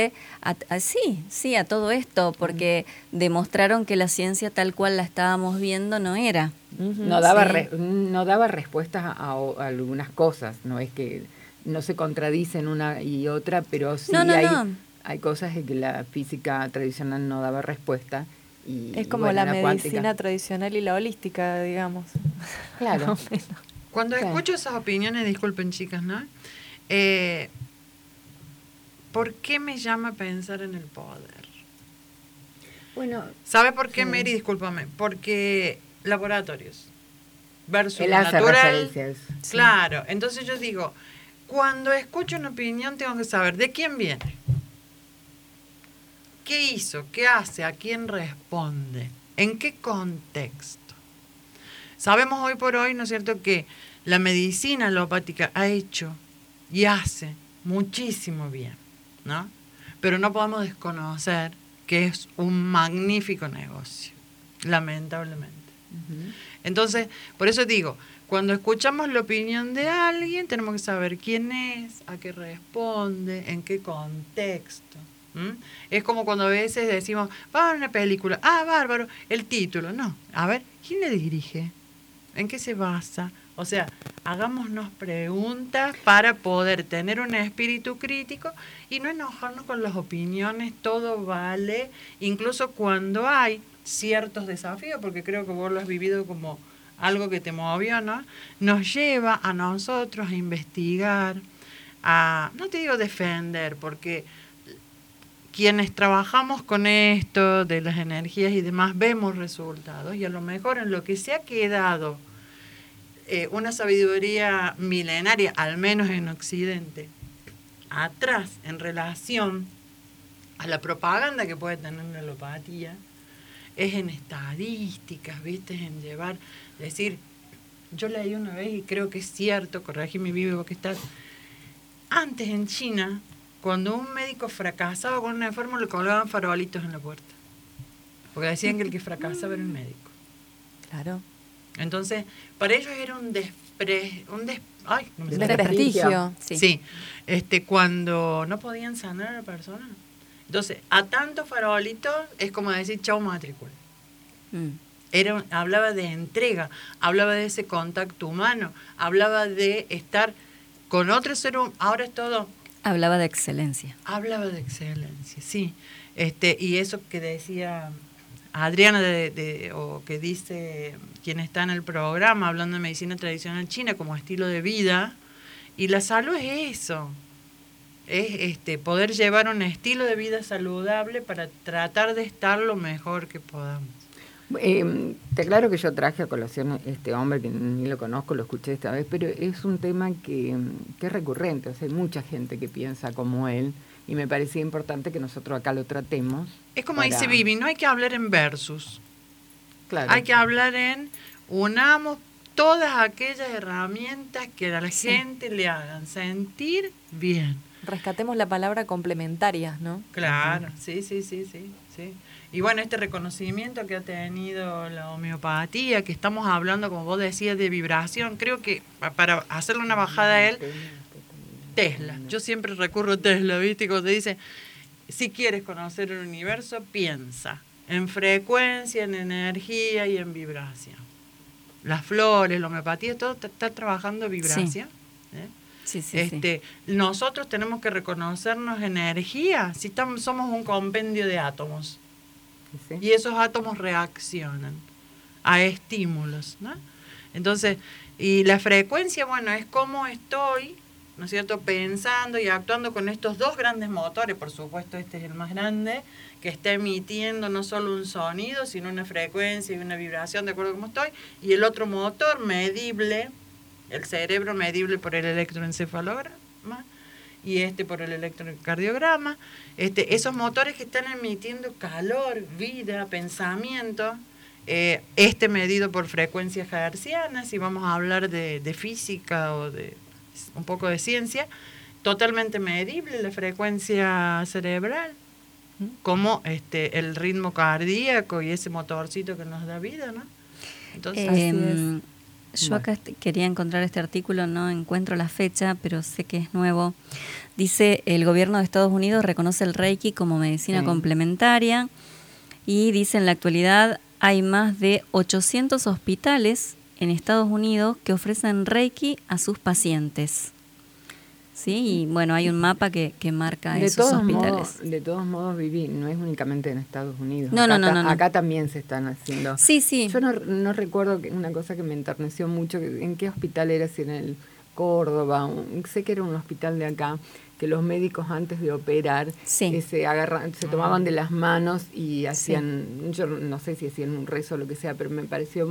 a- a- sí, sí, a todo esto, porque demostraron que la ciencia tal cual la estábamos viendo no era. No daba, Sí. re- no daba respuestas a, a- a algunas cosas, no es que no se contradicen una y otra, pero sí No, no, hay, no. hay cosas en que la física tradicional no daba respuesta. Y, Es y como bueno, la medicina tradicional y la holística, digamos. *laughs* Claro. Cuando escucho esas opiniones, disculpen chicas, ¿no? Eh, ¿Por qué me llama pensar en el poder? Bueno, ¿Sabe por qué, Mary? Discúlpame. Porque laboratorios versus hace natural. Claro, entonces yo digo, cuando escucho una opinión tengo que saber de quién viene, qué hizo, qué hace, a quién responde, en qué contexto. Sabemos hoy por hoy, ¿no es cierto?, que la medicina alopática ha hecho y hace muchísimo bien, ¿no? Pero no podemos desconocer que es un magnífico negocio, lamentablemente. Entonces, por eso digo, cuando escuchamos la opinión de alguien, tenemos que saber quién es, a qué responde, en qué contexto. Es como cuando a veces decimos, va a ver una película, ah, bárbaro, el título. No, a ver, ¿quién le dirige? ¿En qué se basa? O sea, hagámonos preguntas para poder tener un espíritu crítico y no enojarnos con las opiniones, todo vale, incluso cuando hay ciertos desafíos, porque creo que vos lo has vivido como algo que te movió, ¿no? Nos lleva a nosotros a investigar, a, no te digo defender, porque quienes trabajamos con esto de las energías y demás vemos resultados y a lo mejor en lo que se ha quedado eh, una sabiduría milenaria, al menos en Occidente, atrás en relación a la propaganda que puede tener la alopatía, es en estadísticas, ¿viste? Es en llevar, decir, yo leí una vez y creo que es cierto, corregime vivo que estás. Antes en China, cuando un médico fracasaba con un enfermo, le colgaban farolitos en la puerta. Porque decían que el que fracasaba era el médico. Claro. Entonces, para ellos era un despre, un des- ay, no me desprestigio. Sí. Sí. este, cuando no podían sanar a la persona. Entonces, a tantos farolitos es como decir chau matrícula. Mm. Era, hablaba de entrega, hablaba de ese contacto humano, hablaba de estar con otro ser humano. Ahora es todo, Hablaba de excelencia. hablaba de excelencia, sí. Este, y eso que decía Adriana, de, de- o que dice quien está en el programa, hablando de medicina tradicional china como estilo de vida, y la salud es eso, es este, poder llevar un estilo de vida saludable para tratar de estar lo mejor que podamos. Eh, te aclaro que yo traje a colación este hombre que ni lo conozco, lo escuché esta vez, pero es un tema que, que es recurrente, o sea, hay mucha gente que piensa como él y me parecía importante que nosotros acá lo tratemos. Es como para- dice Vivi, no hay que hablar en versus, Claro. hay que hablar en unamos todas aquellas herramientas que a la gente le hagan sentir bien. Rescatemos la palabra complementarias, ¿no? Claro, sí, sí, sí, sí, sí. Y bueno, este reconocimiento que ha tenido la homeopatía, que estamos hablando, como vos decías, de vibración, creo que pa- para hacerle una bajada a él, Tesla. Yo siempre recurro a Tesla, ¿viste? Cuando te dice, si quieres conocer el universo, piensa en frecuencia, en energía y en vibración. Las flores, la homeopatía, todo está- está trabajando vibración. Sí, sí, sí. este, Nosotros tenemos que reconocernos energía, si estamos, somos un compendio de átomos y esos átomos reaccionan a estímulos, ¿no? Entonces, y la frecuencia, bueno, es cómo estoy, ¿no es cierto?, pensando y actuando con estos dos grandes motores, por supuesto este es el más grande, que está emitiendo no solo un sonido, sino una frecuencia y una vibración de acuerdo a cómo estoy, y el otro motor medible, el cerebro medible por el electroencefalograma, y este por el electrocardiograma, este, esos motores que están emitiendo calor, vida, pensamiento, eh, este medido por frecuencias hertzianas, si vamos a hablar de, de física o de un poco de ciencia, totalmente medible la frecuencia cerebral, como este, el ritmo cardíaco y ese motorcito que nos da vida, ¿no? Entonces, Em, yo Bueno. acá quería encontrar este artículo, no encuentro la fecha, pero sé que es nuevo. Dice, el gobierno de Estados Unidos reconoce el Reiki como medicina Sí. complementaria y dice, en la actualidad hay más de 800 hospitales en Estados Unidos que ofrecen Reiki a sus pacientes. Sí, y bueno, hay un mapa que, que marca de esos todos hospitales. modos, de todos modos, Vivi, no es únicamente en Estados Unidos. No, acá, no, no, no. Acá también se están haciendo. Sí, sí. Yo no, no recuerdo que una cosa que me enterneció mucho, que- en qué hospital era, si en el Córdoba, un- sé que era un hospital de acá, que los médicos antes de operar Sí. eh, se agarran, se tomaban de las manos y hacían, yo no sé si hacían un rezo o lo que sea, pero me pareció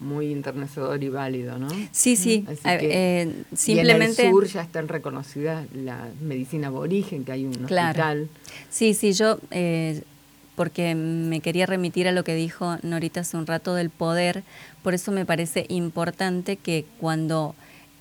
muy enternecedor y válido, ¿no? Sí, sí. Así eh, que- eh, Y simplemente... en el sur ya están reconocidas la medicina aborigen, que hay un Claro. hospital. Sí, sí, yo, eh, porque me quería remitir a lo que dijo Norita hace un rato del poder, por eso me parece importante que cuando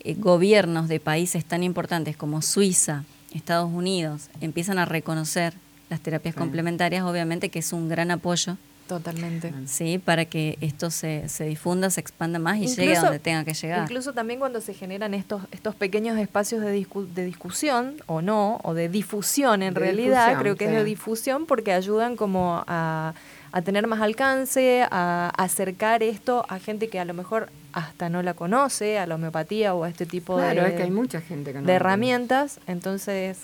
eh, gobiernos de países tan importantes como Suiza, Estados Unidos, empiezan a reconocer las terapias Sí. complementarias, obviamente que es un gran apoyo, Totalmente. ¿sí? Para que esto se, se difunda, se expanda más y Incluso- llegue a donde tenga que llegar. Incluso también cuando se generan estos, estos pequeños espacios de, discu- de discusión, o no, o de difusión en De realidad, difusión, creo que es de difusión porque ayudan como a, a tener más alcance, a acercar esto a gente que a lo mejor hasta no la conoce, a la homeopatía o a este tipo Claro, de, es que hay mucha gente que no de herramientas. Entonces.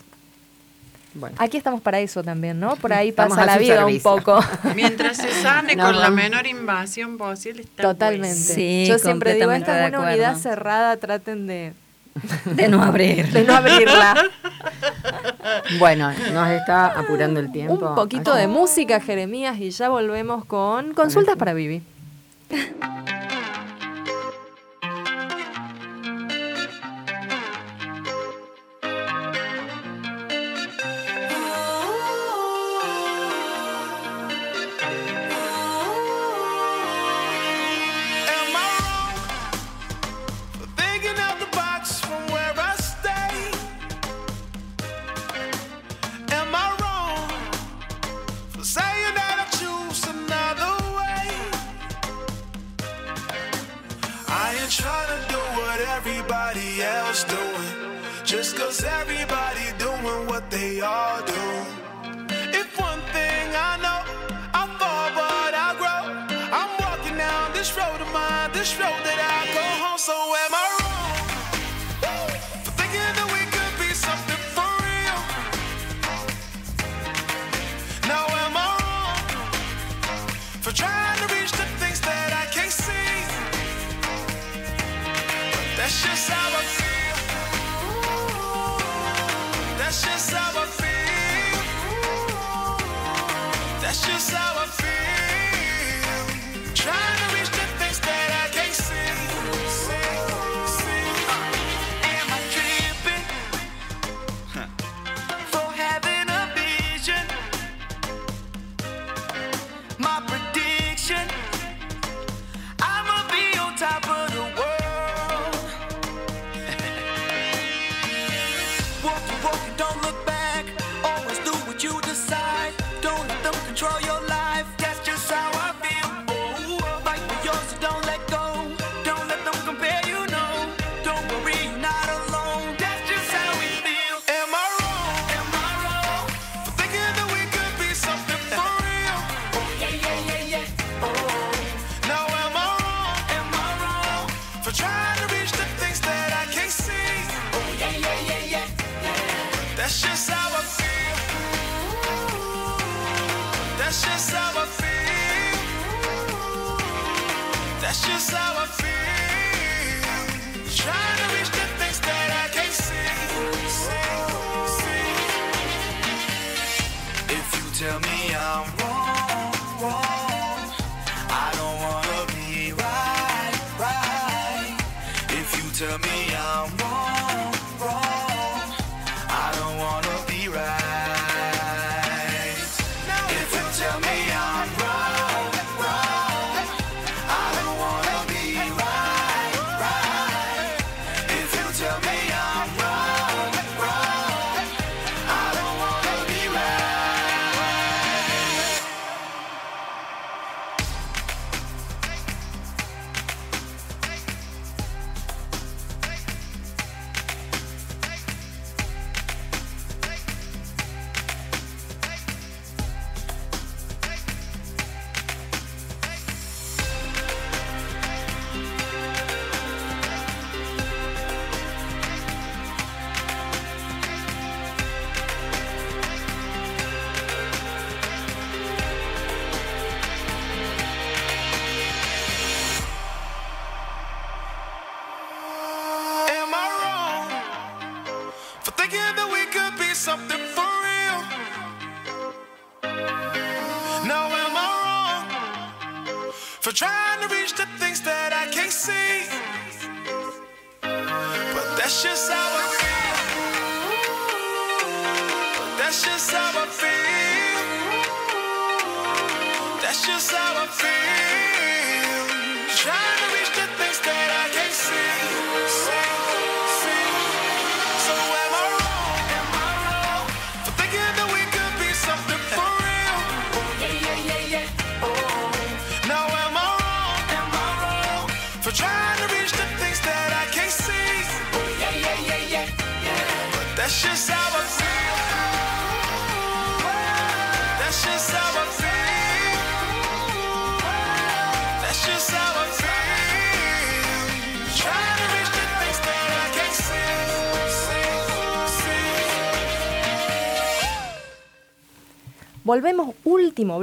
Bueno. Aquí estamos para eso también, ¿no? Por ahí pasa la vida un poco. *laughs* Mientras se sane con la menor invasión posible. Está pues. Totalmente. Sí, Yo siempre digo, esta es una unidad cerrada, traten de... De no abrir. De no abrirla. *laughs* bueno, nos está apurando el tiempo. Un poquito de música, Jeremías, y ya volvemos con consultas para Vivi.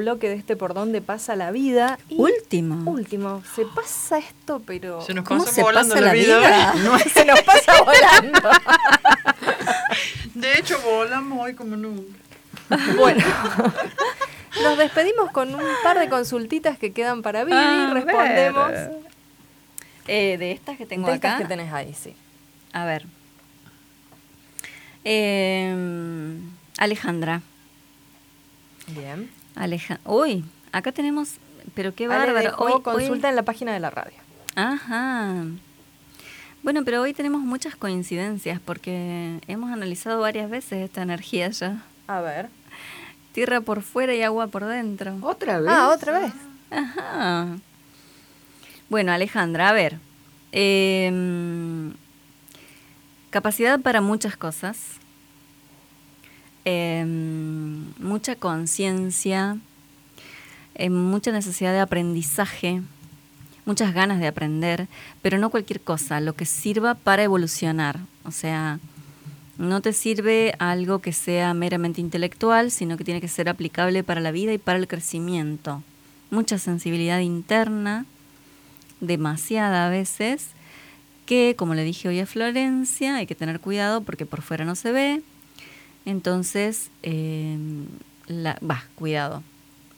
bloque de este por dónde pasa la vida. Y último. Último. Se pasa esto, pero. Se nos pasa se volando pasa la, vida. *laughs* No, se nos pasa volando. *laughs* De hecho, volamos hoy como nunca. Bueno. Nos despedimos con un par de consultitas que quedan para vivir. Ah, Respondemos. Eh, de estas que tengo de acá. Que tenés ahí, sí. A ver. Em, Alejandra. Bien. Aleja Uy, acá tenemos. Pero qué Ale bárbaro. dejó Hoy- hoy- consulta en la página de la radio. Ajá. Bueno, pero hoy tenemos muchas coincidencias porque hemos analizado varias veces esta energía ya. A ver. Tierra por fuera y agua por dentro. ¿Otra vez? Ah, otra vez. Ajá. Bueno, Alejandra, a ver. em, capacidad para muchas cosas. Em, mucha conciencia. em, mucha necesidad de aprendizaje. Muchas ganas de aprender. Pero no cualquier cosa. Lo que sirva para evolucionar. O sea, no te sirve algo que sea meramente intelectual, sino que tiene que ser aplicable para la vida y para el crecimiento. Mucha sensibilidad interna, demasiada a veces, que como le dije hoy a Florencia, hay que tener cuidado porque por fuera no se ve. Entonces, eh, cuidado.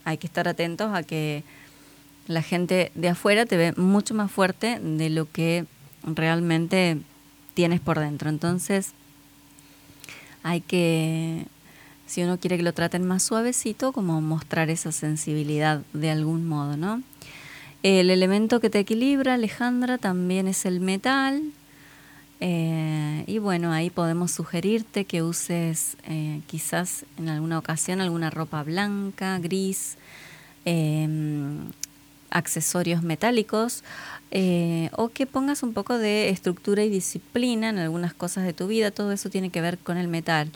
Hay que estar atentos a que la gente de afuera te ve mucho más fuerte de lo que realmente tienes por dentro. Entonces, hay que, si uno quiere que lo traten más suavecito, como mostrar esa sensibilidad de algún modo, ¿no? El elemento que te equilibra, Alejandra, también es el metal. Eh, y bueno, ahí podemos sugerirte que uses eh, quizás en alguna ocasión alguna ropa blanca, gris, em, accesorios metálicos eh, o que pongas un poco de estructura y disciplina en algunas cosas de tu vida. Todo eso tiene que ver con el metal.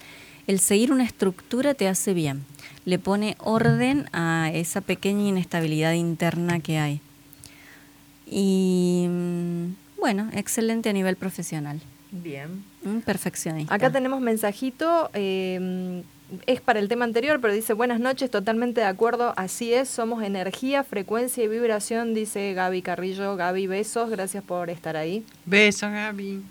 El seguir una estructura te hace bien, le pone orden a esa pequeña inestabilidad interna que hay. Y mm, bueno, excelente a nivel profesional. Bien. Un perfeccionista. Acá tenemos mensajito, eh, es para el tema anterior, pero dice buenas noches, totalmente de acuerdo, así es, somos energía, frecuencia y vibración, dice Gaby Carrillo. Gaby, besos, gracias por estar ahí. Beso, Gaby.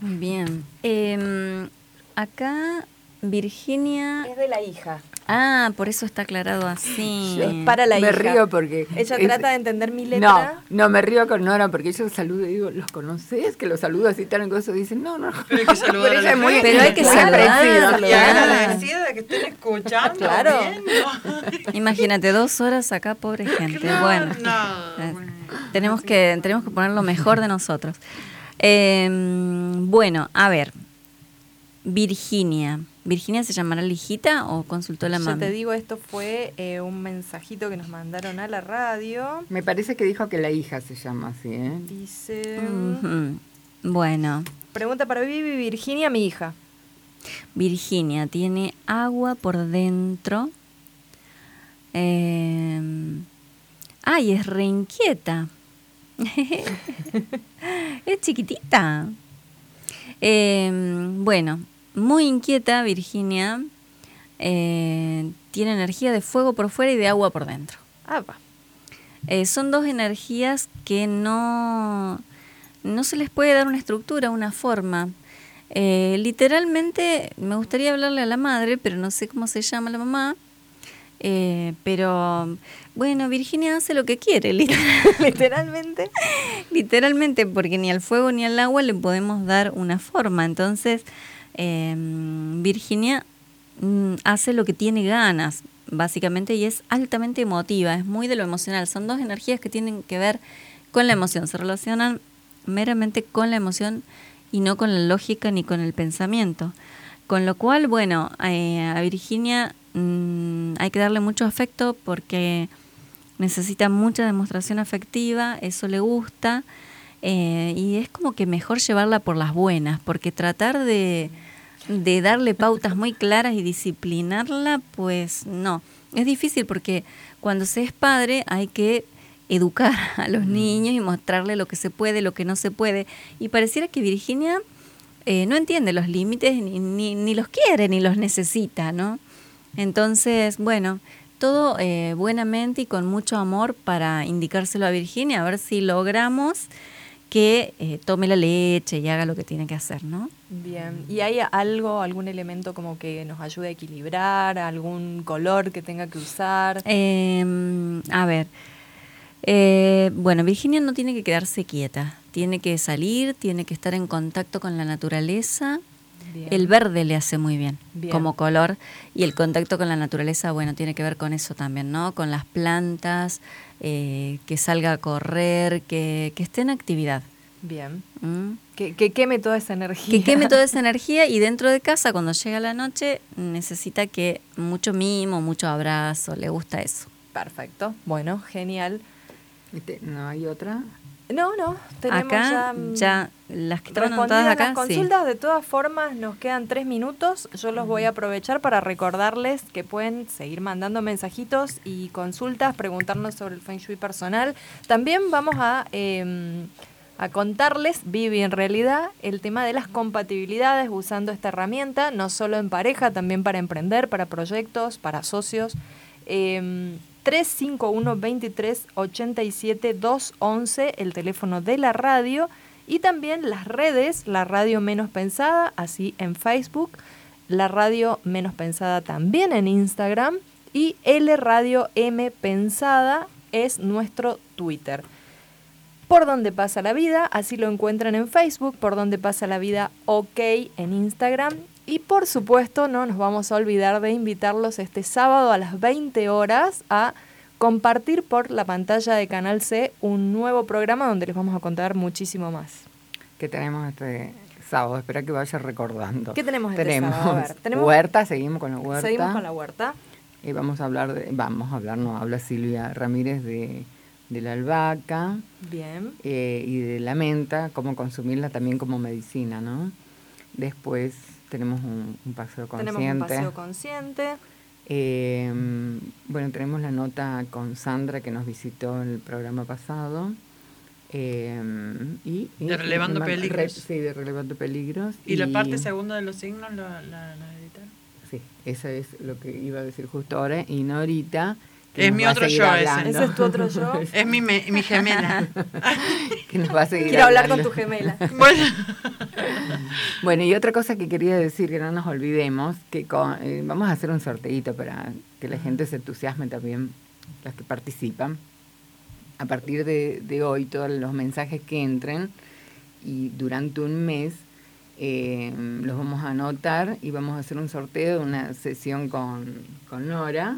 Muy bien. Em, acá Virginia. de la hija. Ah, por eso está aclarado así. Es para la me hija. río porque... Ella es- trata de entender mi letra. No, no, me río con Nora porque yo saludo y digo, ¿los conoces? Que los saludo así tan cosas. Dicen, no, no. Pero hay que *laughs* saludar Pero a ella la es muy gente. Pero hay que saludar. Y agradecida de que estén escuchando. Claro. viendo. Imagínate dos horas acá, pobre gente. Claro, bueno, no, bueno. tenemos que tenemos que poner lo mejor de nosotros. Em, bueno, a ver, Virginia. ¿Virginia se llamará la hijita o consultó la mamá? te digo, esto fue eh, un mensajito que nos mandaron a la radio. Me parece que dijo que la hija se llama así, ¿eh? Dice. Bueno, pregunta para Vivi, Virginia, mi hija. Virginia tiene agua por dentro. Eh, ay, es reinquieta. *laughs* es chiquitita. Eh, bueno, muy inquieta Virginia. Eh, tiene energía de fuego por fuera y de agua por dentro. Ah, va. Eh, son dos energías que no, no se les puede dar una estructura, una forma. Eh, literalmente, me gustaría hablarle a la madre, pero no sé cómo se llama la mamá. Eh, pero bueno, Virginia hace lo que quiere, *laughs* literal- Literalmente. literalmente, porque ni al fuego ni al agua le podemos dar una forma. Entonces, eh, Virginia mm, hace lo que tiene ganas, básicamente, y es altamente emotiva, es muy de lo emocional. Son dos energías que tienen que ver con la emoción, se relacionan meramente con la emoción y no con la lógica ni con el pensamiento. Con lo cual, bueno, eh, a Virginia mm, hay que darle mucho afecto porque necesita mucha demostración afectiva, eso le gusta, eh, y es como que mejor llevarla por las buenas, porque tratar de, de darle pautas muy claras y disciplinarla, pues no. Es difícil porque cuando se es padre hay que educar *laughs* a los niños y mostrarle lo que se puede, lo que no se puede. Y pareciera que Virginia eh, no entiende los límites, ni, ni, ni los quiere, ni los necesita, ¿no? Entonces, bueno, todo eh, buenamente y con mucho amor para indicárselo a Virginia, a ver si logramos que eh, tome la leche y haga lo que tiene que hacer, ¿no? Bien. ¿Y hay algo, algún elemento como que nos ayude a equilibrar, algún color que tenga que usar? Eh, a ver, eh, bueno, Virginia no tiene que quedarse quieta, tiene que salir, tiene que estar en contacto con la naturaleza. Bien. El verde le hace muy bien, Bien. como color y el contacto con la naturaleza, bueno, tiene que ver con eso también, ¿no? Con las plantas, eh, que salga a correr, que, que esté en actividad. Bien. ¿m? Que, que queme toda esa energía. Que queme toda *laughs* esa energía y dentro de casa, cuando llega la noche, necesita que mucho mimo, mucho abrazo, le gusta eso. Perfecto. Bueno, genial. Este, ¿No hay otra? No, no. Tenemos acá, ya, mm, ya, las que estaban anotadas acá, las sí. consultas, de todas formas, nos quedan tres minutos. Yo los voy a aprovechar para recordarles que pueden seguir mandando mensajitos y consultas, preguntarnos sobre el Feng Shui personal. También vamos a, eh, a contarles, Vivi, en realidad, el tema de las compatibilidades usando esta herramienta, no solo en pareja, también para emprender, para proyectos, para socios. Eh, 351 23 87 211, el teléfono de la radio. Y también las redes, la radio menos pensada, así en Facebook, la radio menos pensada también en Instagram y L Radio M Pensada es nuestro Twitter. Por donde pasa la vida, así lo encuentran en Facebook, por donde pasa la vida OK en Instagram. Y por supuesto, no nos vamos a olvidar de invitarlos este sábado a las 20 horas a compartir por la pantalla de Canal C un nuevo programa donde les vamos a contar muchísimo más. que tenemos este sábado? Espera que vaya recordando. ¿Qué tenemos este tenemos sábado? A ver, tenemos- huerta, seguimos con la huerta. Seguimos con la huerta. Y vamos a hablar, de, vamos a hablar, no, habla Silvia Ramírez de, de la albahaca Bien. eh, y de la menta, cómo consumirla también como medicina, ¿no? Después tenemos un, un paseo consciente. Tenemos un paseo consciente. Eh, bueno, tenemos la nota con Sandra que nos visitó en el programa pasado. Eh, y, y- De Relevando re- Peligros. sí, de Relevando Peligros. ¿Y la parte segunda de los signos la, la, la editaron? Sí, eso es lo que iba a decir justo ahora. Y Norita. que Es mi otro yo ese. hablando. Ese es tu otro yo. *laughs* Es mi, me- mi gemela. *laughs* que nos va a seguir Quiero hablar con tu gemela. *laughs* bueno, Bueno, y otra cosa que quería decir, que no nos olvidemos, que con- eh, vamos a hacer un sorteito para que la gente se entusiasme también, las que participan. A partir de, de hoy, todos los mensajes que entren y durante un mes eh, los vamos a anotar y vamos a hacer un sorteo de una sesión con, con Nora,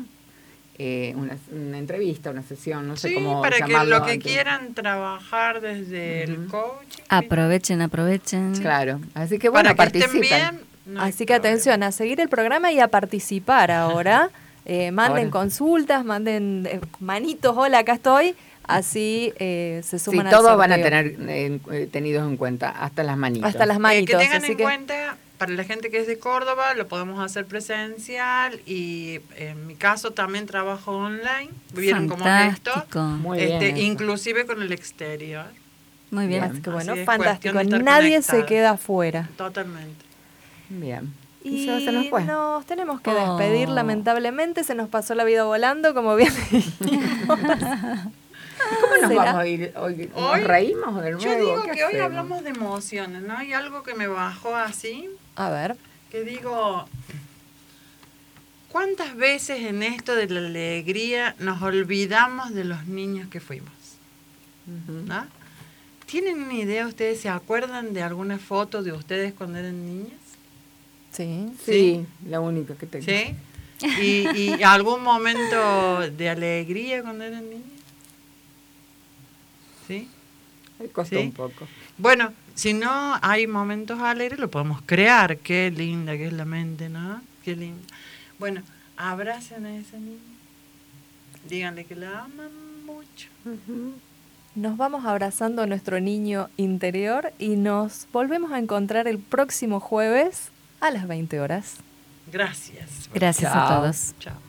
eh, una, una entrevista, una sesión, no sé sí, cómo para que lo que antes. quieran trabajar desde el coaching. Aprovechen, aprovechen. Claro, así que bueno, para que estén participen. bien. no Así que problema. atención, a seguir el programa y a participar ahora. *laughs* Eh, manden Ahora. consultas, manden eh, manitos, hola, acá estoy. Así eh, se Sí, suman al todos van a tener eh, tenidos en cuenta, hasta las manitas. Hasta las Eh, manitos. que tengan así en que cuenta, para la gente que es de Córdoba, lo podemos hacer presencial y en mi caso también trabajo online. Vieron cómo es esto. Fantástico. Muy Este, bien. inclusive con el exterior. Muy bien. Así que bueno, Así es fantástico. Nadie se queda afuera. Totalmente. Bien. Y se nos fue. nos tenemos que despedir, Oh. lamentablemente. Se nos pasó la vida volando, como bien *laughs* dijimos. ¿Cómo nos será? vamos a ir hoy? ¿Nos Hoy, reímos de nuevo? Yo digo ¿Qué que hoy hablamos de emociones, ¿no? Hay algo que me bajó así, A ver. que digo, ¿cuántas veces en esto de la alegría nos olvidamos de los niños que fuimos? ¿no? ¿Tienen una idea ustedes, se acuerdan de alguna foto de ustedes cuando eran niñas? Sí. Sí, la única que tengo. ¿Sí? ¿Y, y algún momento de alegría cuando eran niñas? ¿Sí? Me costó Sí. un poco. Bueno, si no hay momentos alegres, lo podemos crear. Qué linda que es la mente, ¿no? Qué linda. Bueno, abracen a esa niña. Díganle que la aman mucho. Nos vamos abrazando a nuestro niño interior y nos volvemos a encontrar el próximo jueves a las 20 horas. Gracias. Gracias a todos. Chao.